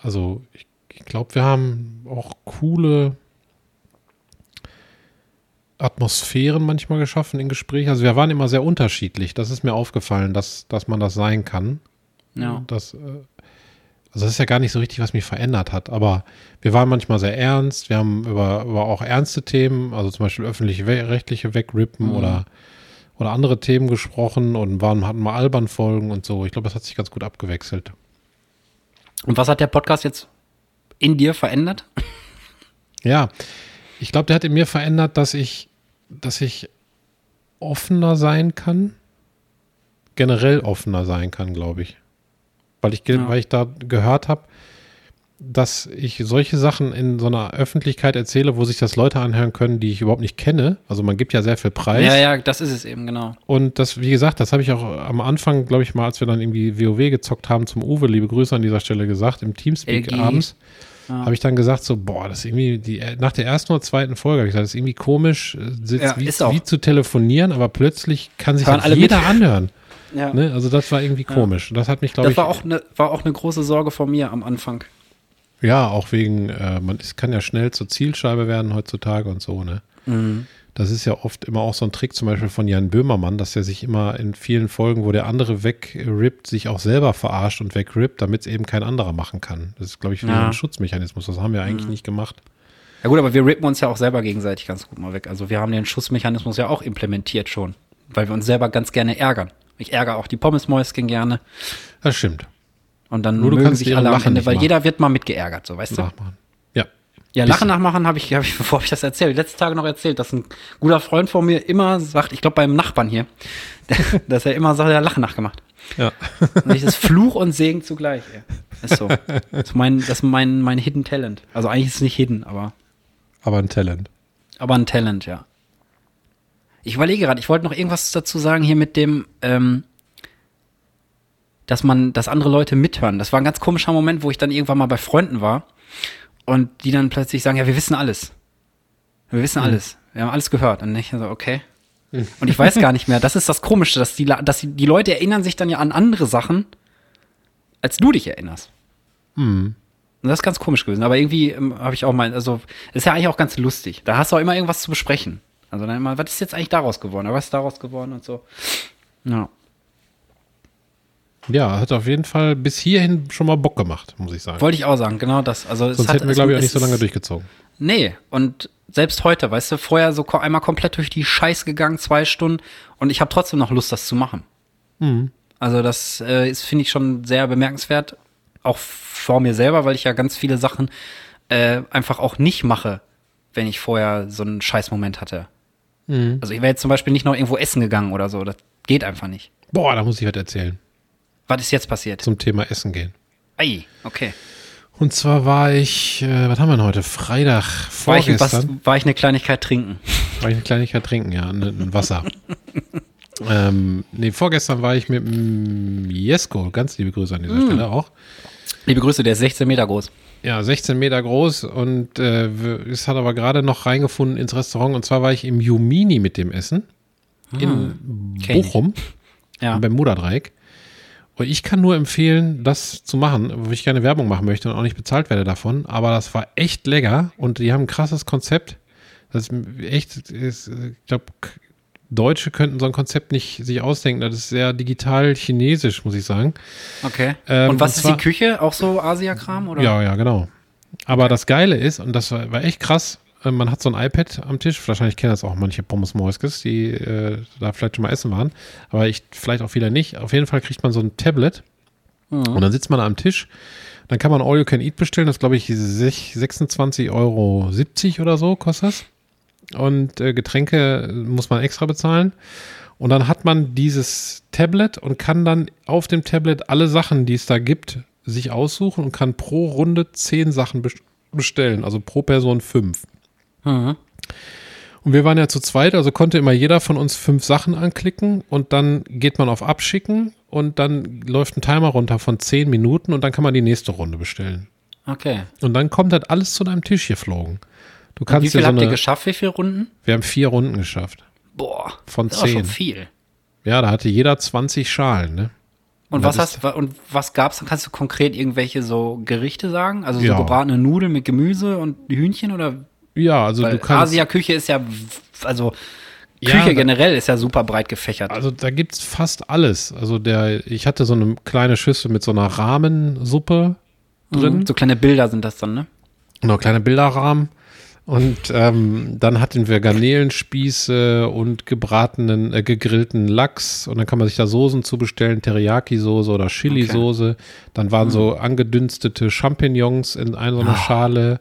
Also ich, ich glaube, wir haben auch coole Atmosphären manchmal geschaffen in Gesprächen. Also wir waren immer sehr unterschiedlich. Das ist mir aufgefallen, dass, dass man das sein kann. Ja. Das, also das ist ja gar nicht so richtig, was mich verändert hat. Aber wir waren manchmal sehr ernst. Wir haben über, über auch ernste Themen, also zum Beispiel öffentliche We rechtliche Wegrippen oder, oder andere Themen gesprochen und waren, hatten mal albern Folgen und so. Ich glaube, das hat sich ganz gut abgewechselt. Und was hat der Podcast jetzt in dir verändert? Ja, ich glaube, der hat in mir verändert, dass ich, dass ich offener sein kann. Generell offener sein kann, glaube ich. Weil ich, Ja. weil ich da gehört habe, dass ich solche Sachen in so einer Öffentlichkeit erzähle, wo sich das Leute anhören können, die ich überhaupt nicht kenne. Also man gibt ja sehr viel Preis. Ja, ja, das ist es eben, genau. Und das, wie gesagt, das habe ich auch am Anfang, glaube ich mal, als wir dann irgendwie WoW gezockt haben, zum Uwe, liebe Grüße an dieser Stelle gesagt, im Teamspeak LG. abends, Ja. habe ich dann gesagt, so, boah, das ist irgendwie, die, nach der ersten oder zweiten Folge habe ich gesagt, das ist irgendwie komisch, äh, sitzt Ja, wie, wie zu telefonieren, aber plötzlich kann sich jeder mit. anhören. Ja. Ne? Also das war irgendwie komisch. Das hat mich, glaube Das ich, war auch, eine, war auch eine große Sorge von mir am Anfang. ja, auch wegen, äh, man es kann ja schnell zur Zielscheibe werden heutzutage und so, ne? Mhm. Das ist ja oft immer auch so ein Trick, zum Beispiel von Jan Böhmermann, dass er sich immer in vielen Folgen, wo der andere wegrippt, sich auch selber verarscht und wegrippt, damit es eben kein anderer machen kann. Das ist, glaube ich, wie Ja. ein Schutzmechanismus. Das haben wir eigentlich nicht gemacht. Ja gut, aber wir rippen uns ja auch selber gegenseitig ganz gut mal weg. Also wir haben den Schussmechanismus ja auch implementiert schon, weil wir uns selber ganz gerne ärgern. Ich ärgere auch die Pommesmäuschen gerne Das stimmt. und dann Nur du mögen kannst sich alle am Lachen Ende, weil machen. jeder wird mal mitgeärgert, so weißt du? Nachmachen. Ja. Ja, Lachen nachmachen habe ich, hab ich, bevor ich das erzählt, letzte Tage noch erzählt, dass ein guter Freund von mir immer sagt, ich glaube beim Nachbarn hier, dass er immer sagt, er hat Lachen nachgemacht. Ja. Und das ist Fluch und Segen zugleich. Ey. Ist so. Das ist mein, das ist mein, mein Hidden Talent. Also eigentlich ist es nicht hidden, aber, Aber ein Talent. aber ein Talent, ja. Ich überlege gerade, ich wollte noch irgendwas dazu sagen hier mit dem, ähm, dass man, dass andere Leute mithören. Das war ein ganz komischer Moment, wo ich dann irgendwann mal bei Freunden war und die dann plötzlich sagen, ja, wir wissen alles. Wir wissen alles. Wir haben alles gehört. Und ich so, okay. Und ich weiß gar nicht mehr. Das ist das Komische, dass die, dass die, Leute erinnern sich dann ja an andere Sachen, als du dich erinnerst. Und das ist ganz komisch gewesen. Aber irgendwie ähm, habe ich auch mal, also, ist ja eigentlich auch ganz lustig. Da hast du auch immer irgendwas zu besprechen. Also dann immer, was ist jetzt eigentlich daraus geworden? Was ist daraus geworden und so. Ja. Ja, hat auf jeden Fall bis hierhin schon mal Bock gemacht, muss ich sagen. Wollte ich auch sagen, genau das. Also, es Sonst hat, hätten wir, glaube ich, auch nicht so lange durchgezogen. Nee, und selbst heute, weißt du, vorher so einmal komplett durch die Scheiß gegangen, zwei Stunden, und ich habe trotzdem noch Lust, das zu machen. Also das äh, ist, finde ich, schon sehr bemerkenswert, auch vor mir selber, weil ich ja ganz viele Sachen äh, einfach auch nicht mache, wenn ich vorher so einen Scheißmoment hatte. Also ich wäre jetzt zum Beispiel nicht noch irgendwo essen gegangen oder so, das geht einfach nicht. Boah, da muss ich was erzählen. Was ist jetzt passiert? Zum Thema Essen gehen. Ei, okay. Und zwar war ich, äh, was haben wir denn heute? Freitag, War ich, was, vorgestern. war ich eine Kleinigkeit trinken? War ich eine Kleinigkeit trinken, ja, ein, ein Wasser. ähm, nee, vorgestern war ich mit Jesko, ganz liebe Grüße an dieser Mm. Stelle auch. Liebe Grüße, der ist 16 Meter groß. Ja, 16 Meter groß und äh, es hat aber gerade noch reingefunden ins Restaurant. Und zwar war ich im Jumini mit dem Essen in kenn ich. Bochum Ja. beim Muderdreieck. Und ich kann nur empfehlen, das zu machen, wo ich keine Werbung machen möchte und auch nicht bezahlt werde davon. Aber das war echt lecker und die haben ein krasses Konzept. Das ist echt, ist, äh, ich glaube, Deutsche könnten so ein Konzept nicht sich ausdenken. Das ist sehr digital chinesisch, muss ich sagen. Okay. Ähm, und was und ist zwar- die Küche? Auch so Asia-Kram? oder? Ja, ja, genau. Aber das Geile ist, und das war, war echt krass, äh, man hat so ein iPad am Tisch, wahrscheinlich kennen das auch manche Pommes Moiskes, die äh, da vielleicht schon mal essen waren, aber ich vielleicht auch viele nicht. Auf jeden Fall kriegt man so ein Tablet und dann sitzt man da am Tisch, dann kann man All You Can Eat bestellen, das glaube ich sech- 26,70 Euro oder so kostet das. Und äh, Getränke muss man extra bezahlen. Und dann hat man dieses Tablet und kann dann auf dem Tablet alle Sachen, die es da gibt, sich aussuchen und kann pro Runde zehn Sachen best- bestellen, also pro Person fünf. Mhm. Und wir waren ja zu zweit, also konnte immer jeder von uns fünf Sachen anklicken und dann geht man auf Abschicken und dann läuft ein Timer runter von zehn Minuten und dann kann man die nächste Runde bestellen. Okay. Und dann kommt das alles zu deinem Tisch geflogen. Du Und kannst wie viel so habt ihr eine, geschafft? Wie viele Runden? wir haben vier Runden geschafft. Boah. Von das war schon zehn. viel. Ja, da hatte jeder 20 Schalen, ne? Und Das was ist- hast und was gab's? Kannst du konkret irgendwelche so Gerichte sagen? Also so Ja. gebratene Nudeln mit Gemüse und Hühnchen oder? Ja, also Weil du kannst. Asia-Küche ist ja, also Ja, Küche da- generell ist ja super breit gefächert. Also da gibt's fast alles. Also der, ich hatte so eine kleine Schüssel mit so einer Rahmensuppe drin. Mhm. So kleine Bilder sind das dann, ne? Genau, kleine Bilderrahmen. Und ähm, dann hatten wir Garnelenspieße und gebratenen, äh, gegrillten Lachs. Und dann kann man sich da Soßen zu bestellen, Teriyaki-Soße oder Chili-Soße. Dann waren so angedünstete Champignons in einer so einer Schale.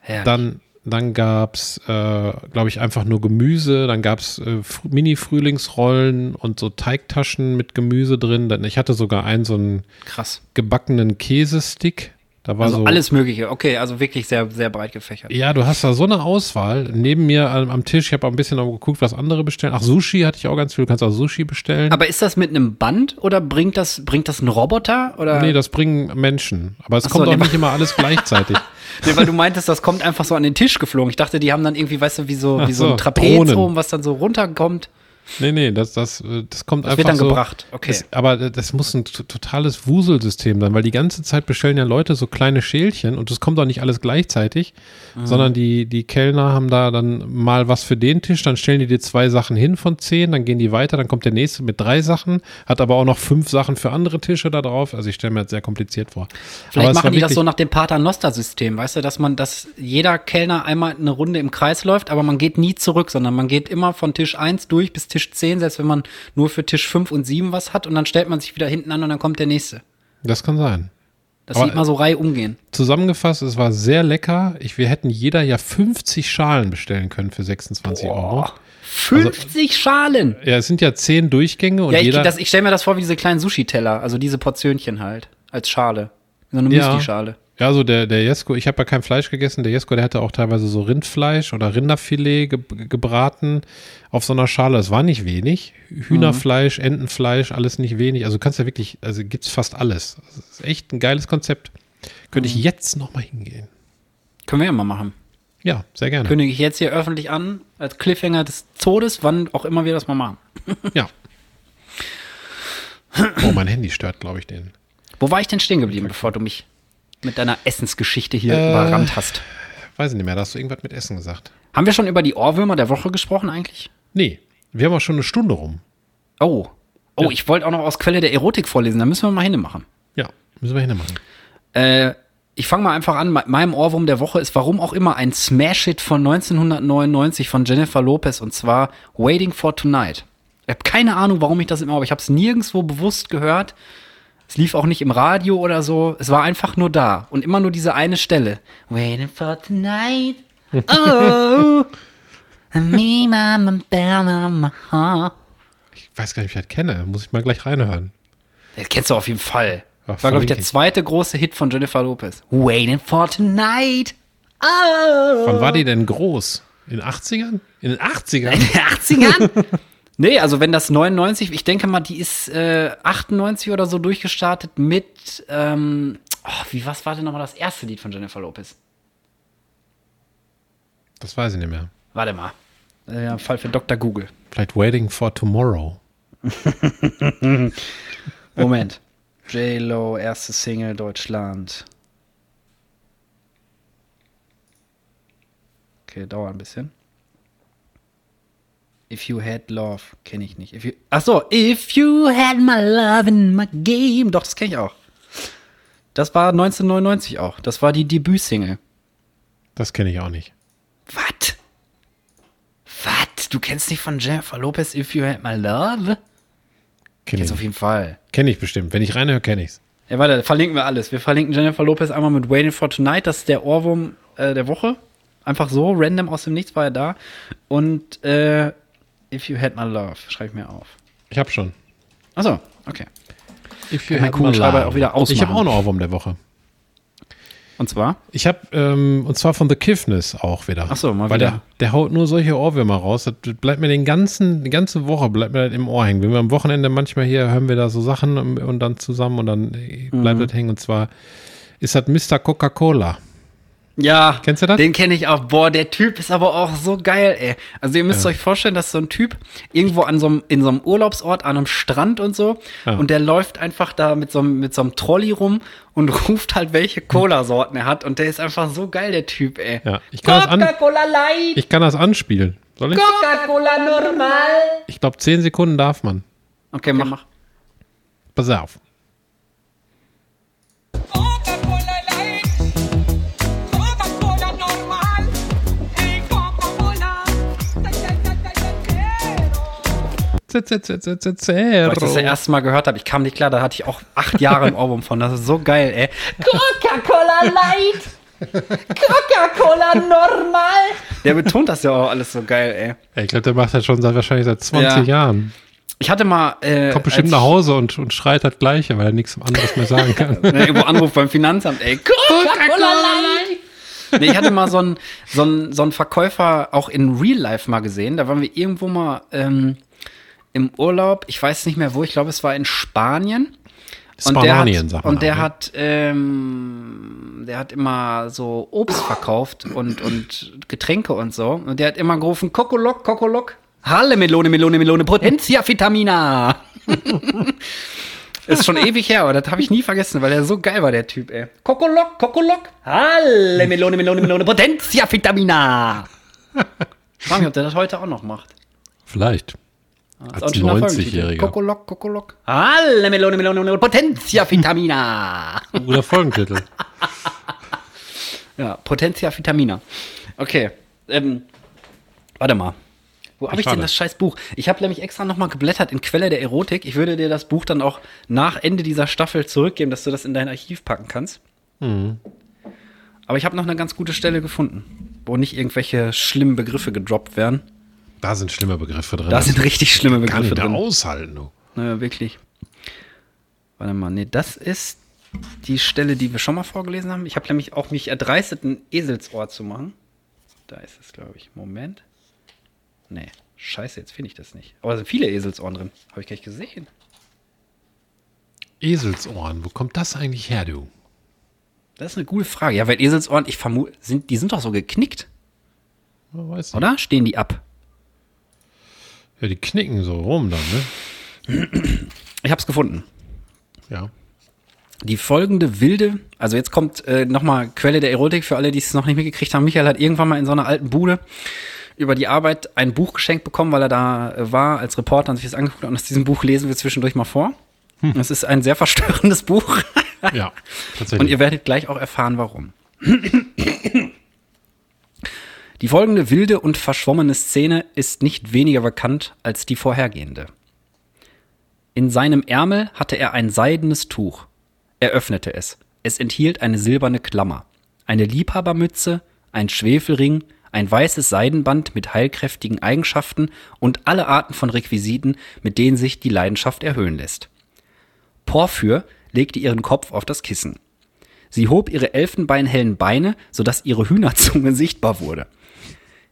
Herrlich. Dann, dann gab's, äh, glaube ich, einfach nur Gemüse. Dann gab's äh, Fr- Mini-Frühlingsrollen und so Teigtaschen mit Gemüse drin. Ich hatte sogar einen so einen Krass. gebackenen Käsestick. Da war Also so alles Mögliche. Okay, also wirklich sehr, sehr breit gefächert. ja, du hast da so eine Auswahl. Neben mir am, am Tisch, ich habe auch ein bisschen auch geguckt, was andere bestellen. Ach, Sushi hatte ich auch ganz viel. Du kannst auch Sushi bestellen. Aber ist das mit einem Band oder bringt das, bringt das ein Roboter? Oder? nee, das bringen Menschen. Aber es Ach so, kommt auch nee, nicht immer alles gleichzeitig. Nee, weil du meintest, das kommt einfach so an den Tisch geflogen. Ich dachte, die haben dann irgendwie, weißt du, wie so, wie so so, ein Trapez Drohnen. oben, was dann so runterkommt. Nee, nee, das, das, äh, das kommt Das einfach wird dann so. gebracht, okay. Das, aber das muss ein totales Wuselsystem sein, weil die ganze Zeit bestellen ja Leute so kleine Schälchen und es kommt auch nicht alles gleichzeitig, Mhm. sondern die, die Kellner haben da dann mal was für den Tisch, dann stellen die dir zwei Sachen hin von zehn, dann gehen die weiter, dann kommt der nächste mit drei Sachen, hat aber auch noch fünf Sachen für andere Tische da drauf. Also ich stelle mir das sehr kompliziert vor. Vielleicht aber machen die das so nach dem Paternoster-System, weißt du, dass man, dass jeder Kellner einmal eine Runde im Kreis läuft, aber man geht nie zurück, sondern man geht immer von Tisch 1 durch bis Tisch 10, selbst wenn man nur für Tisch 5 und 7 was hat und dann stellt man sich wieder hinten an und dann kommt der nächste. Das kann sein. Das Aber- sieht mal so Reihe umgehen. Zusammengefasst, es war sehr lecker. Ich, wir hätten jeder ja 50 Schalen bestellen können für 26 Euro. 50 Schalen! Ja, es sind ja zehn Durchgänge und Ja, ich, jeder. das, ich stelle mir das vor wie diese kleinen Sushi-Teller, also diese Portionchen halt, als Schale. So eine. Müsli-Schale. Ja, so der, der Jesko, ich habe ja kein Fleisch gegessen. Der Jesko, der hatte auch teilweise so Rindfleisch oder Rinderfilet ge gebraten auf so einer Schale. Das war nicht wenig. Hühnerfleisch, Entenfleisch, alles nicht wenig. Also du kannst ja wirklich, also gibt's fast alles. Das ist echt ein geiles Konzept. Könnte ich jetzt noch mal hingehen. Können wir ja mal machen. Ja, sehr gerne. Kündige ich jetzt hier öffentlich an, als Cliffhanger des Todes, wann auch immer wir das mal machen. Ja. Oh, mein Handy stört, glaube ich, den. Wo war ich denn stehen geblieben, bevor du mich mit deiner Essensgeschichte hier Äh. überrannt hast? Weiß ich nicht mehr, da hast du irgendwas mit Essen gesagt. Haben wir schon über die Ohrwürmer der Woche gesprochen eigentlich? Nee, wir haben auch schon eine Stunde rum. Oh. Oh, Ja. ich wollte auch noch aus Quelle der Erotik vorlesen, da müssen wir mal hinmachen. Ja, müssen wir hinmachen. Äh, ich fange mal einfach an. Me- Meinem Ohrwurm der Woche ist warum auch immer ein Smash-Hit von 1999 von Jennifer Lopez und zwar Waiting for Tonight. Ich habe keine Ahnung, warum ich das immer, aber ich habe es nirgendwo bewusst gehört. Es lief auch nicht im Radio oder so. Es war einfach nur da und immer nur diese eine Stelle. Waiting for tonight. Oh. me, mama, mama. Ich weiß gar nicht, wie ich das kenne. Muss ich mal gleich reinhören. Das kennst du auf jeden Fall. Das war, glaube ich, der zweite große Hit von Jennifer Lopez. Waiting for tonight. Oh. Wann war die denn groß? In den 80ern? In den 80ern? In den 80ern? nee, also wenn das 99, ich denke mal, die ist äh, 98 oder so durchgestartet mit, ähm, oh, wie, was war denn nochmal das erste Lied von Jennifer Lopez? Das weiß ich nicht mehr. Warte mal. Äh, Fall für Dr. Google. Vielleicht Waiting for Tomorrow. Moment. J-Lo, erste Single Deutschland. Okay, dauert ein bisschen. If You Had Love, kenne ich nicht. If you, ach so, If You Had My Love in My Game. Doch, das kenne ich auch. Das war 1999 auch. Das war die Debütsingle. Das kenne ich auch nicht. Was? Was? Du kennst nicht von Jennifer Lopez If You Had My Love? Kenne ich, auf jeden Fall. kenn ich bestimmt. Wenn ich reinhöre, kenne ich's. Ja, warte, verlinken wir alles. Wir verlinken Jennifer Lopez einmal mit Waiting for Tonight. Das ist der Ohrwurm äh, der Woche. Einfach so, random aus dem Nichts war er da. Und äh, If You Had My Love, schreibe ich mir auf. Ich habe schon. Achso, okay. If Kann mein had my love. auch wieder ausmachen. Ich habe auch einen Ohrwurm der Woche. Und zwar? Ich habe, ähm, und zwar von The Kiffness auch wieder. Ach so, mal Weil wieder. Der, der haut nur solche Ohrwürmer raus. Das bleibt mir den ganzen, die ganze Woche bleibt mir das im Ohr hängen. Wenn wir am Wochenende manchmal hier hören wir da so Sachen und, und dann zusammen und dann äh, bleibt Mhm. das hängen. Und zwar ist das Mr. Coca-Cola. Ja. Kennst du das? Den kenne ich auch. Boah, der Typ ist aber auch so geil, ey. Also ihr müsst euch vorstellen, dass so ein Typ irgendwo an so einem, in so einem Urlaubsort, an einem Strand und so, Ja. und der läuft einfach da mit so einem, mit so einem Trolley rum und ruft halt, welche Cola-Sorten er hat. Und der ist einfach so geil, der Typ, ey. Ja, ich kann, das an, Coca-Cola Light, ich kann das anspielen. Soll ich? Coca-Cola normal. Ich glaube, zehn Sekunden darf man. Okay, mach. Pass auf. Z- z- z- z- z- Weil ich das das Zero. erste Mal gehört habe, ich kam nicht klar, da hatte ich auch acht Jahre ein Ohrwurm von. Das ist so geil, ey. Coca-Cola Light! Coca-Cola normal! Der betont das ja auch alles so geil, ey. Ich glaube, der macht das schon seit, wahrscheinlich seit 20 Ja. Jahren. Ich hatte mal. Äh, Kommt bestimmt nach Hause und, und schreit das Gleiche, weil er nichts anderes mehr sagen kann. Irgendwo Anruf beim Finanzamt, ey. Coca-Cola Light! Nee, ich hatte mal so einen so einen- so einen Verkäufer auch in Real Life mal gesehen. Da waren wir irgendwo mal ähm, im Urlaub. Ich weiß nicht mehr wo. Ich glaube, es war in Spanien. Und der Spanien, hat, sagt man und der auch, ne? hat, ähm, der hat immer so Obst verkauft und, und Getränke und so. Und der hat immer gerufen, Kokolok, Kokolok. Halle Melone, Melone, Melone, Potentia Vitamina. Ist schon ewig her, aber das habe ich nie vergessen, weil er so geil war, der Typ, ey. Kokolok, Kokolok. Halle Melone, Melone, Melone, Potentia Vitamina. Ich frage mich, ob der das heute auch noch macht. Vielleicht. Als ist auch ein schöner Folgentitel. 90-Jähriger. Kokolok, Kokolok. Halle Melone, Melone, Melone, Potentia Vitamina. Guter Folgentitel. Ja, Potentia Vitamina. Okay. Ähm, warte mal. Wo habe ich denn das scheiß Buch? Ich habe nämlich extra nochmal geblättert in Quelle der Erotik. Ich würde dir das Buch dann auch nach Ende dieser Staffel zurückgeben, dass du das in dein Archiv packen kannst. Mhm. Aber ich habe noch eine ganz gute Stelle gefunden, wo nicht irgendwelche schlimmen Begriffe gedroppt werden. Da sind schlimme Begriffe drin. Da sind richtig schlimme kann Begriffe ich da drin. aushalten, du. Naja, wirklich. Warte mal, nee, das ist die Stelle, die wir schon mal vorgelesen haben. Ich habe nämlich auch mich erdreistet, ein Eselsohr zu machen. Da ist es, glaube ich. Moment. Nee, scheiße, jetzt finde ich das nicht. Aber es sind viele Eselsohren drin. Habe ich gar nicht gesehen. Eselsohren, wo kommt das eigentlich her, du? Das ist eine gute Frage. Ja, weil Eselsohren, ich vermute, sind, die sind doch so geknickt, oder? Stehen die ab? Ja, die knicken so rum dann, ne? Ich habe es gefunden. Ja. Die folgende wilde, also jetzt kommt äh, nochmal Quelle der Erotik für alle, die es noch nicht mitgekriegt haben. Michael hat irgendwann mal in so einer alten Bude über die Arbeit ein Buch geschenkt bekommen, weil er da äh, war als Reporter und sich das angeguckt hat. Und aus diesem Buch lesen wir zwischendurch mal vor. Es ist ein sehr verstörendes Buch. Ja, tatsächlich. Und ihr werdet gleich auch erfahren, warum. Die folgende wilde und verschwommene Szene ist nicht weniger bekannt als die vorhergehende. In seinem Ärmel hatte er ein seidenes Tuch. Er öffnete es. Es enthielt eine silberne Klammer, eine Liebhabermütze, ein Schwefelring, ein weißes Seidenband mit heilkräftigen Eigenschaften und alle Arten von Requisiten, mit denen sich die Leidenschaft erhöhen lässt. Porphyr legte ihren Kopf auf das Kissen. Sie hob ihre elfenbeinhellen Beine, sodass ihre Hühnerzunge sichtbar wurde.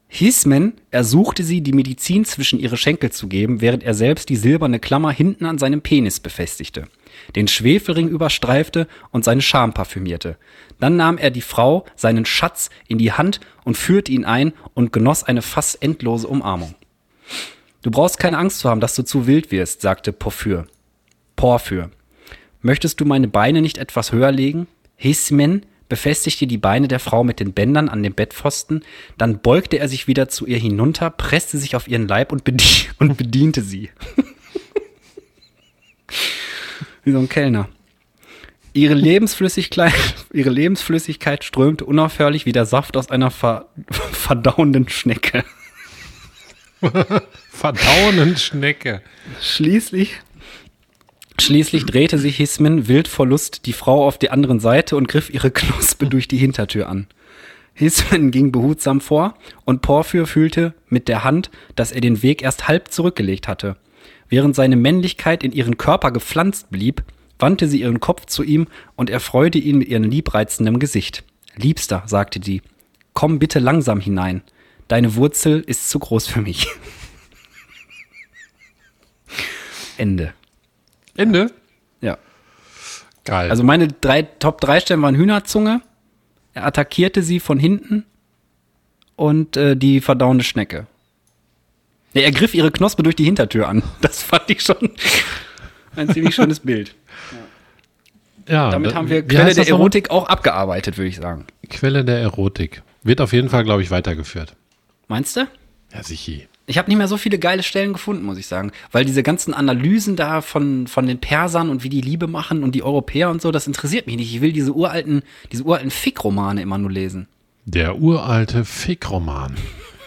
Hismen ersuchte sie, die Medizin zwischen ihre Schenkel zu geben, während er selbst die silberne Klammer hinten an seinem Penis befestigte, den Schwefelring überstreifte und seine Scham parfümierte. Dann nahm er die Frau, seinen Schatz, in die Hand und führte ihn ein und genoss eine fast endlose Umarmung. Du brauchst keine Angst zu haben, dass du zu wild wirst, sagte Porphyr. Porphyr. Möchtest du meine Beine nicht etwas höher legen? Hismen befestigte die Beine der Frau mit den Bändern an dem Bettpfosten, dann beugte er sich wieder zu ihr hinunter, presste sich auf ihren Leib und, bedie und bediente sie. Wie so ein Kellner. Ihre Lebensflüssigkeit, ihre Lebensflüssigkeit strömte unaufhörlich wie der Saft aus einer ver verdauenden Schnecke. Verdauenden Schnecke. Schließlich, schließlich drehte sich Hismen wild vor Lust die Frau auf die anderen Seite und griff ihre Knospe durch die Hintertür an. Hismen ging behutsam vor und Porphyr fühlte mit der Hand, dass er den Weg erst halb zurückgelegt hatte. Während seine Männlichkeit in ihren Körper gepflanzt blieb, wandte sie ihren Kopf zu ihm und erfreute ihn mit ihrem liebreizenden Gesicht. Liebster, sagte sie, komm bitte langsam hinein. Deine Wurzel ist zu groß für mich. Ende. Ende? Ja. Geil. Also meine drei Top 3 Stellen waren Hühnerzunge, er attackierte sie von hinten und äh, die verdauende Schnecke. Ja, er griff ihre Knospe durch die Hintertür an. Das fand ich schon ein ziemlich schönes Bild. ja, Damit da- haben wir Quelle der? Erotik auch abgearbeitet, würde ich sagen. Quelle der Erotik. Wird auf jeden Fall, glaube ich, weitergeführt. Meinst du? Ja, sicher. Ich habe nicht mehr so viele geile Stellen gefunden, muss ich sagen. Weil diese ganzen Analysen da von, von den Persern und wie die Liebe machen und die Europäer und so, das interessiert mich nicht. Ich will diese uralten, diese uralten Fick-Romane immer nur lesen. Der uralte Fickroman.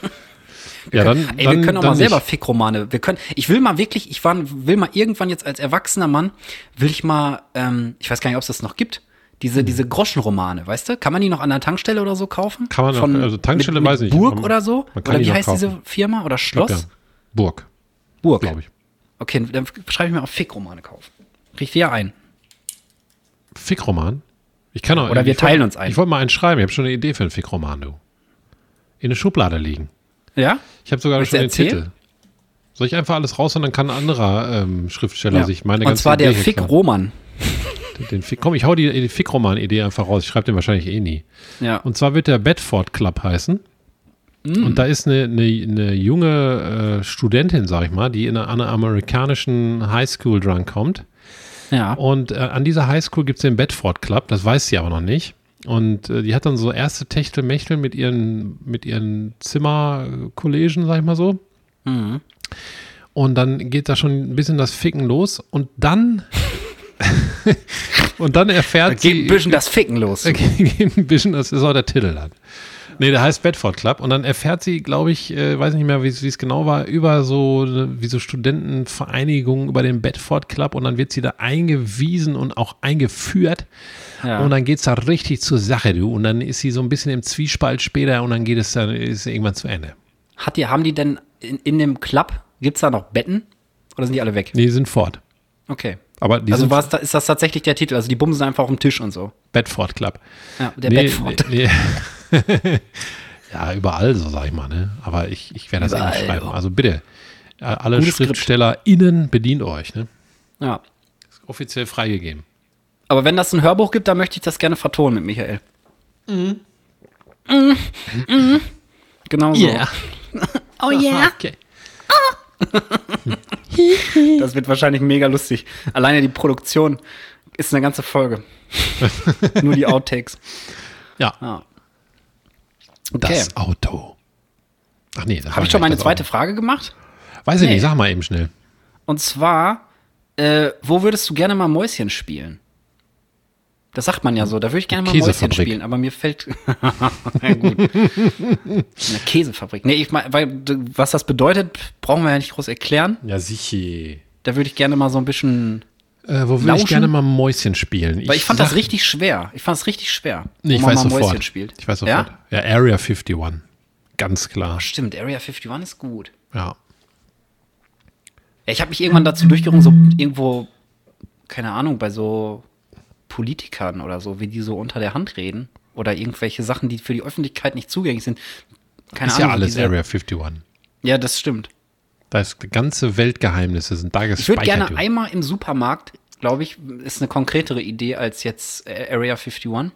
ja, dann, Ey, dann, wir können auch mal selber. Fick-Romane. Wir können, ich will mal wirklich, ich war, will mal irgendwann jetzt als erwachsener Mann, will ich mal, ähm, ich weiß gar nicht, ob es das noch gibt, diese, diese Groschenromane, weißt du? Kann man die noch an der Tankstelle oder so kaufen? Kann man noch- also Tankstelle mit, mit weiß ich nicht, Burg oder so? Oder wie heißt diese kaufen. Firma? Oder Ich glaub, Schloss? ja. Burg, Burg. glaube ich. Okay, dann schreibe ich mir auf Fick-Romane kaufen. Richte ja ein. Fickroman? Ich kann auch. Oder wir ich wollt- teilen uns ein. Ich wollte mal einen schreiben. Ich habe schon eine Idee für einen Fickroman, du. In eine Schublade liegen. Ja? Ich habe sogar Willst schon den? Titel. Soll ich einfach alles raus und dann kann ein anderer ähm, Schriftsteller ja. sich meine Und ganze zwar der Idee klauen? Fick-Roman. Den Fick, komm, ich hau die, die Fickroman-Idee einfach raus. Ich schreibe den wahrscheinlich eh nie. Ja. Und zwar wird der Bedford Club heißen. Und da ist eine, eine, eine junge äh, Studentin, sag ich mal, die in einer, einer amerikanischen Highschool dran kommt. Ja. Und äh, an dieser Highschool gibt es den Bedford Club, das weiß sie aber noch nicht. Und äh, die hat dann so erste Techtelmechtel mit ihren, mit ihren Zimmerkollegen, sag ich mal so. Mhm. Und dann geht da schon ein bisschen das Ficken los. Und dann. und dann Da erfährt geht sie. ein bisschen das Ficken los. geht ein bisschen, das ist auch der Titel dann. Nee, der heißt Bedford Club. Und dann erfährt sie, glaube ich, äh, weiß nicht mehr, wie es es genau war, über so, wie so Studentenvereinigungen, über den Bedford Club. Und dann wird sie da eingewiesen und auch eingeführt. Ja. Und dann geht's da richtig zur Sache, du. Und dann ist sie so ein bisschen im Zwiespalt später und dann geht es dann, ist irgendwann zu Ende. Hat die, haben die denn in, in dem Club, gibt's da noch Betten? Oder sind die alle weg? Nee, die sind fort. Okay. Aber die Also war's da, ist das tatsächlich der Titel? Also die bumsen einfach auf dem Tisch und so. Bedford Club. Ja, der Nee, Bedford. Nee, nee. ja, überall so, sag ich mal, ne? Aber ich, ich werde das Überall, irgendwie schreiben. Also bitte, äh, alle Gutes. SchriftstellerInnen bedient euch, ne? Ja. Ist offiziell freigegeben. Aber wenn das ein Hörbuch gibt, dann möchte ich das gerne vertonen mit Michael. Mhm. Mhm. Genau so. Oh yeah. Okay. Das wird wahrscheinlich mega lustig. Alleine die Produktion ist eine ganze Folge. Nur die Outtakes. Ja, Ja. Okay. das Auto. Ach nee, Habe ich schon meine zweite Auto. Frage gemacht? Weiß ich Nee. nicht, sag mal eben schnell. Und zwar, äh, wo würdest du gerne mal Mäuschen spielen? Das sagt man ja so, da würde ich gerne mal Mäuschen spielen, aber mir fällt. ja, gut. Eine Käsefabrik. Nee, ich mein, weil, was das bedeutet, brauchen wir ja nicht groß erklären. Ja, sicher. Da würde ich gerne mal so ein bisschen. Äh, wo Lauschen? ich gerne mal Mäuschen spielen? Weil ich fand das richtig schwer. Ich fand es richtig schwer. Nee, ich man weiß mal sofort. Mäuschen spielt. Ich weiß sofort. Ja? Ja, Area 51. Ganz klar. Stimmt, Area 51 ist gut. Ja. Ja, ich habe mich irgendwann dazu durchgerungen, so irgendwo, keine Ahnung, bei so Politikern oder so, wie die so unter der Hand reden. Oder irgendwelche Sachen, die für die Öffentlichkeit nicht zugänglich sind. Keine Ist Ahnung. ja alles diese- Area 51. Ja, das stimmt. Da ist ganze Weltgeheimnisse sind da Ich würde gespeichert. gerne einmal im Supermarkt, glaube ich, ist eine konkretere Idee als jetzt äh, Area 51.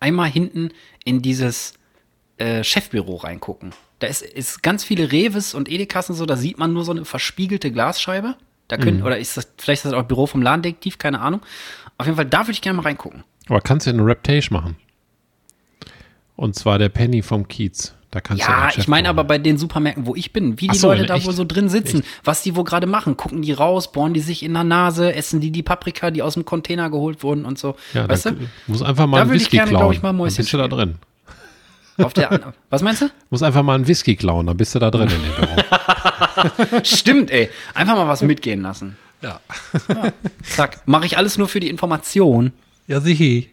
Einmal hinten in dieses äh, Chefbüro reingucken. Da ist, ist ganz viele Reves und Edekas und so, da sieht man nur so eine verspiegelte Glasscheibe. Da Mhm. können, oder ist das, vielleicht ist das auch Büro vom Ladendetektiv, keine Ahnung. Auf jeden Fall, da würde ich gerne mal reingucken. Aber kannst du eine Reptage machen? Und zwar der Penny vom Kiez. Da kannst du Ja, einen ich meine aber bei den Supermärkten, wo ich bin, wie die so, Leute da echt? wohl so drin sitzen, was die wo gerade machen. Gucken die raus, bohren die sich in der Nase, essen die die Paprika, die aus dem Container geholt wurden und so. Ja, weißt da du? muss einfach mal Da ich Whisky gerne, klauen. ich, mal dann bist du da drin. Auf der, was meinst du? Muss einfach mal einen Whisky klauen, dann bist du da drin in dem Büro. Stimmt, ey. Einfach mal was mitgehen lassen. Ja. Zack. Mache ich alles nur für die Information. Ja, sicher.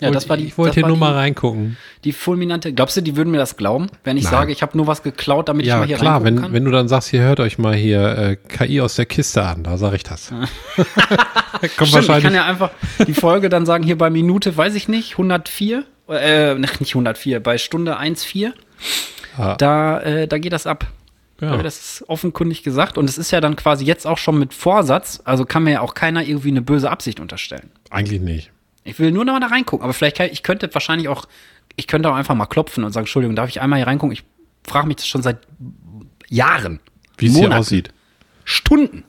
Ja, das war die, ich wollte das hier war nur die, mal reingucken. die fulminante. Glaubst du, die würden mir das glauben, wenn ich Nein. sage, ich habe nur was geklaut, damit ich Ja, mal hier klar, reingucken wenn, kann? wenn du dann sagst, hier hört euch mal hier äh, KI aus der Kiste an, da sage ich das. Kommt Stimmt, ich kann ja einfach die Folge dann sagen, hier bei Minute, weiß ich nicht, 104, äh, nicht 104, bei Stunde 1,4, Ah. da, äh, da geht das ab. Ja. Aber Das ist offenkundig gesagt und es ist ja dann quasi jetzt auch schon mit Vorsatz, also kann mir ja auch keiner irgendwie eine böse Absicht unterstellen. Eigentlich nicht. Ich will nur noch mal da reingucken, aber vielleicht kann, ich könnte wahrscheinlich auch, ich könnte auch einfach mal klopfen und sagen, Entschuldigung, darf ich einmal hier reingucken? Ich frage mich das schon seit Jahren. Wie es hier aussieht. Stunden.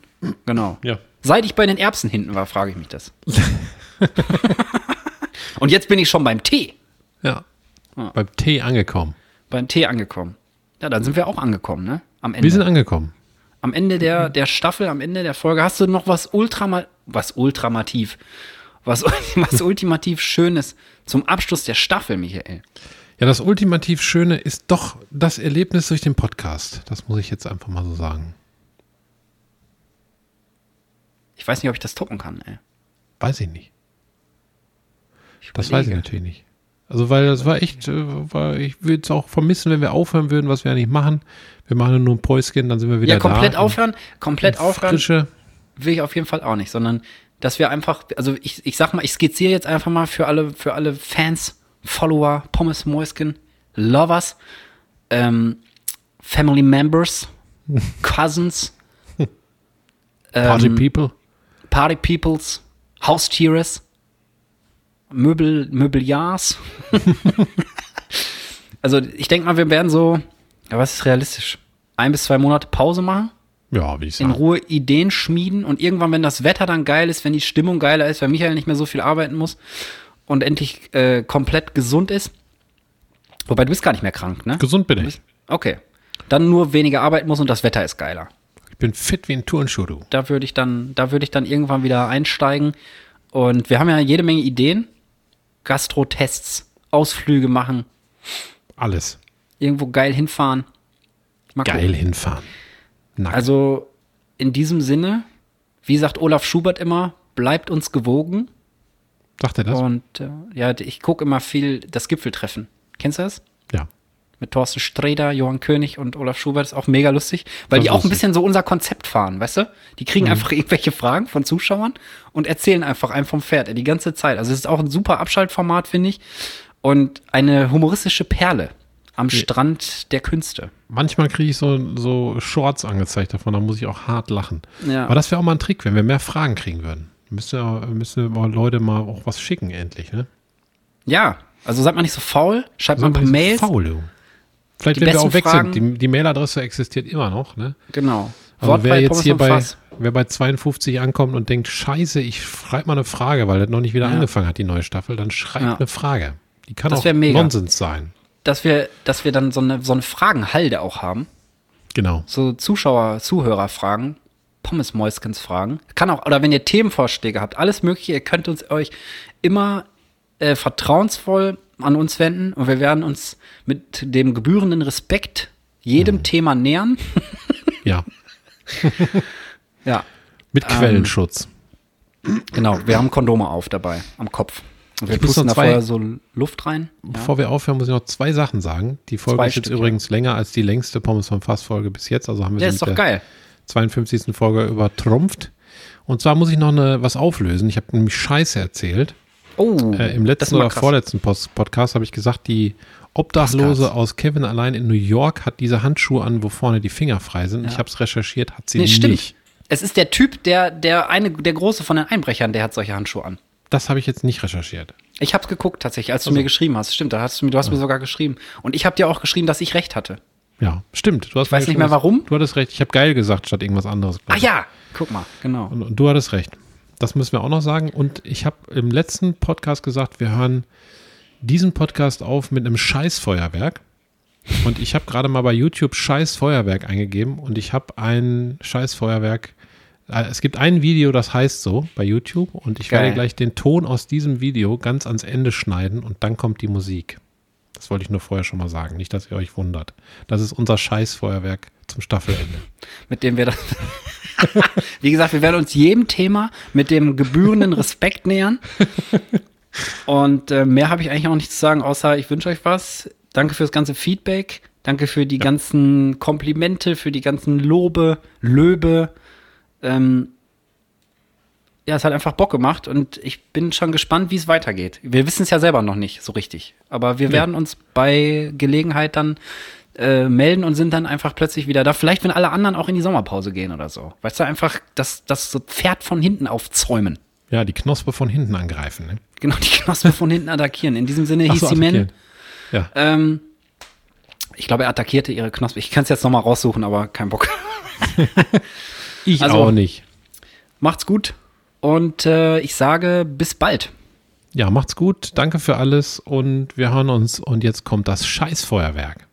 Genau. Ja. Seit ich bei den Erbsen hinten war, frage ich mich das. und jetzt bin ich schon beim Tee. Ja. Ah. Beim Tee angekommen. Beim Tee angekommen. Ja, dann sind wir auch angekommen, ne? Am Ende. Wir sind angekommen. am Ende der, der Staffel, am Ende der Folge. Hast du noch was ultrama was ultramativ, was, was ultimativ Schönes zum Abschluss der Staffel, Michael? Ja, das ultimativ Schöne ist doch das Erlebnis durch den Podcast. Das muss ich jetzt einfach mal so sagen. Ich weiß nicht, ob ich das toppen kann, ey. Weiß ich nicht. Ich Das weiß ich natürlich nicht. Also, weil das war echt, äh, war, ich würde es auch vermissen, wenn wir aufhören würden, was wir ja nicht machen. Wir machen nur ein Päuschen, dann sind wir wieder Ja, komplett da. aufhören, komplett aufhören will ich auf jeden Fall auch nicht, sondern dass wir einfach, also ich, ich sag mal, ich skizziere jetzt einfach mal für alle, für alle Fans, Follower, Pommes Moiskin, Lovers, ähm, Family Members, Cousins, Party ähm, People. Party Peoples, Haustieres, Möbel, Möbeljars. Also ich denke mal, wir werden so, ja, was ist realistisch? Ein bis zwei Monate Pause machen, Ja, wie ich in sagen. Ruhe Ideen schmieden und irgendwann, wenn das Wetter dann geil ist, wenn die Stimmung geiler ist, wenn Michael nicht mehr so viel arbeiten muss und endlich äh, komplett gesund ist. Wobei du bist gar nicht mehr krank, ne? Gesund bin ich. Okay. Dann nur weniger arbeiten muss und das Wetter ist geiler. Ich bin fit wie ein Turnschuh, du. Da würde ich dann, da würde ich dann irgendwann wieder einsteigen. Und wir haben ja jede Menge Ideen. Gastro-Tests, Ausflüge machen, Alles. irgendwo geil hinfahren. Mal gucken. Geil hinfahren. Nackt. Also in diesem Sinne, wie sagt Olaf Schubert immer, bleibt uns gewogen. Sagt er das? Und äh, ja, ich gucke immer viel das Gipfeltreffen. Kennst du das? ja. Mit Thorsten Sträder, Johann König und Olaf Schubert ist auch mega lustig, weil Das die auch ein bisschen so unser Konzept fahren, weißt du? Die kriegen einfach irgendwelche Fragen von Zuschauern und erzählen einfach einem vom Pferd die ganze Zeit. Also es ist auch ein super Abschaltformat, finde ich. Und eine humoristische Perle am Strand der Künste. Manchmal kriege ich so, so Shorts angezeigt davon, da muss ich auch hart lachen. Ja. Aber das wäre auch mal ein Trick, wenn wir mehr Fragen kriegen würden. Müsste, ja- müssen mal Leute mal auch was schicken, endlich, ne? Ja, also seid mal nicht so faul, schreibt mal ein paar Mails. Faul, du. Vielleicht, Die wenn wir auch weg Fragen- sind. Die, die Mailadresse existiert immer noch, ne? Genau. Also wer Wortfrei, jetzt Pommes hier bei, Fass. wer bei 52 ankommt und denkt, scheiße, ich schreibe mal eine Frage, weil das noch nicht wieder Ja. angefangen hat, die neue Staffel, dann schreibt Ja. eine Frage. Die kann Das auch mega. Nonsens sein. Dass wir, dass wir dann so eine, so eine Fragenhalde auch haben. Genau. so Zuschauer, Zuhörerfragen, Pommesmäuskens Fragen. Kann auch, oder wenn ihr Themenvorschläge habt, alles mögliche, ihr könnt uns euch immer äh, vertrauensvoll an uns wenden und wir werden uns mit dem gebührenden Respekt jedem Mhm. Thema nähern. Ja. Ja, Mit Ähm, Quellenschutz. genau. Wir haben Kondome auf dabei, am Kopf. Und wir Ich pusten da vorher so Luft rein. Bevor wir aufhören, muss ich noch zwei Sachen sagen. Die Folge Zwei ist jetzt Stück, übrigens länger als die längste Pommes vom Fass Folge bis jetzt. Also haben wir Der sie ist doch mit der geil. 52. Folge übertrumpft. Und zwar muss ich noch eine, was auflösen. Ich habe nämlich Scheiße erzählt. Oh, Äh, Im letzten oder krass. vorletzten Post Podcast habe ich gesagt, die Obdachlose aus Kevin allein in New York hat diese Handschuhe an, wo vorne die Finger frei sind. Ich habe es recherchiert, hat sie Nee, stimmt. nicht. Es ist der Typ, der, der eine, der große von den Einbrechern, der hat solche Handschuhe an. Das habe ich jetzt nicht recherchiert. Ich habe geguckt tatsächlich, als du mir geschrieben hast. Stimmt, da hast du mir, du hast mir sogar geschrieben. Und ich habe dir auch geschrieben, dass ich recht hatte. Ja, stimmt. Du hast Ich weiß nicht mehr warum. Du hattest recht. Ich habe geil gesagt statt irgendwas anderes. Ah ja, guck mal, genau. Und, und du hattest recht. Das müssen wir auch noch sagen. Und ich habe im letzten Podcast gesagt, wir hören diesen Podcast auf mit einem Scheißfeuerwerk. Und ich habe gerade mal bei YouTube Scheißfeuerwerk eingegeben und ich habe ein Scheißfeuerwerk. äh, Es gibt ein Video, das heißt so bei YouTube und ich Geil. werde gleich den Ton aus diesem Video ganz ans Ende schneiden und dann kommt die Musik. Das wollte ich nur vorher schon mal sagen, nicht, dass ihr euch wundert. Das ist unser Scheißfeuerwerk zum Staffelende. Mit dem wir das. Wie gesagt, wir werden uns jedem Thema mit dem gebührenden Respekt nähern. Und äh, mehr habe ich eigentlich auch nicht zu sagen, außer ich wünsche euch was. Danke fürs ganze Feedback. Danke für die ganzen Komplimente, für die ganzen Lobe, Löbe. Ähm, ja, es hat einfach Bock gemacht und ich bin schon gespannt, wie es weitergeht. Wir wissen es ja selber noch nicht so richtig. Aber wir werden uns bei Gelegenheit dann äh, melden und sind dann einfach plötzlich wieder da. Vielleicht, wenn alle anderen auch in die Sommerpause gehen oder so. Weißt du, einfach das, das so Pferd von hinten aufzäumen. Ja, die Knospe von hinten angreifen. Ne? Genau, die Knospe von hinten attackieren. In diesem Sinne hieß so, die Men. Ja. Ähm, ich glaube, er attackierte ihre Knospe. Ich kann es jetzt nochmal raussuchen, aber kein Bock. Ich Also- auch nicht. Macht's gut und äh, ich sage bis bald. Ja, macht's gut. Danke für alles und wir hören uns. Und jetzt kommt das Scheißfeuerwerk.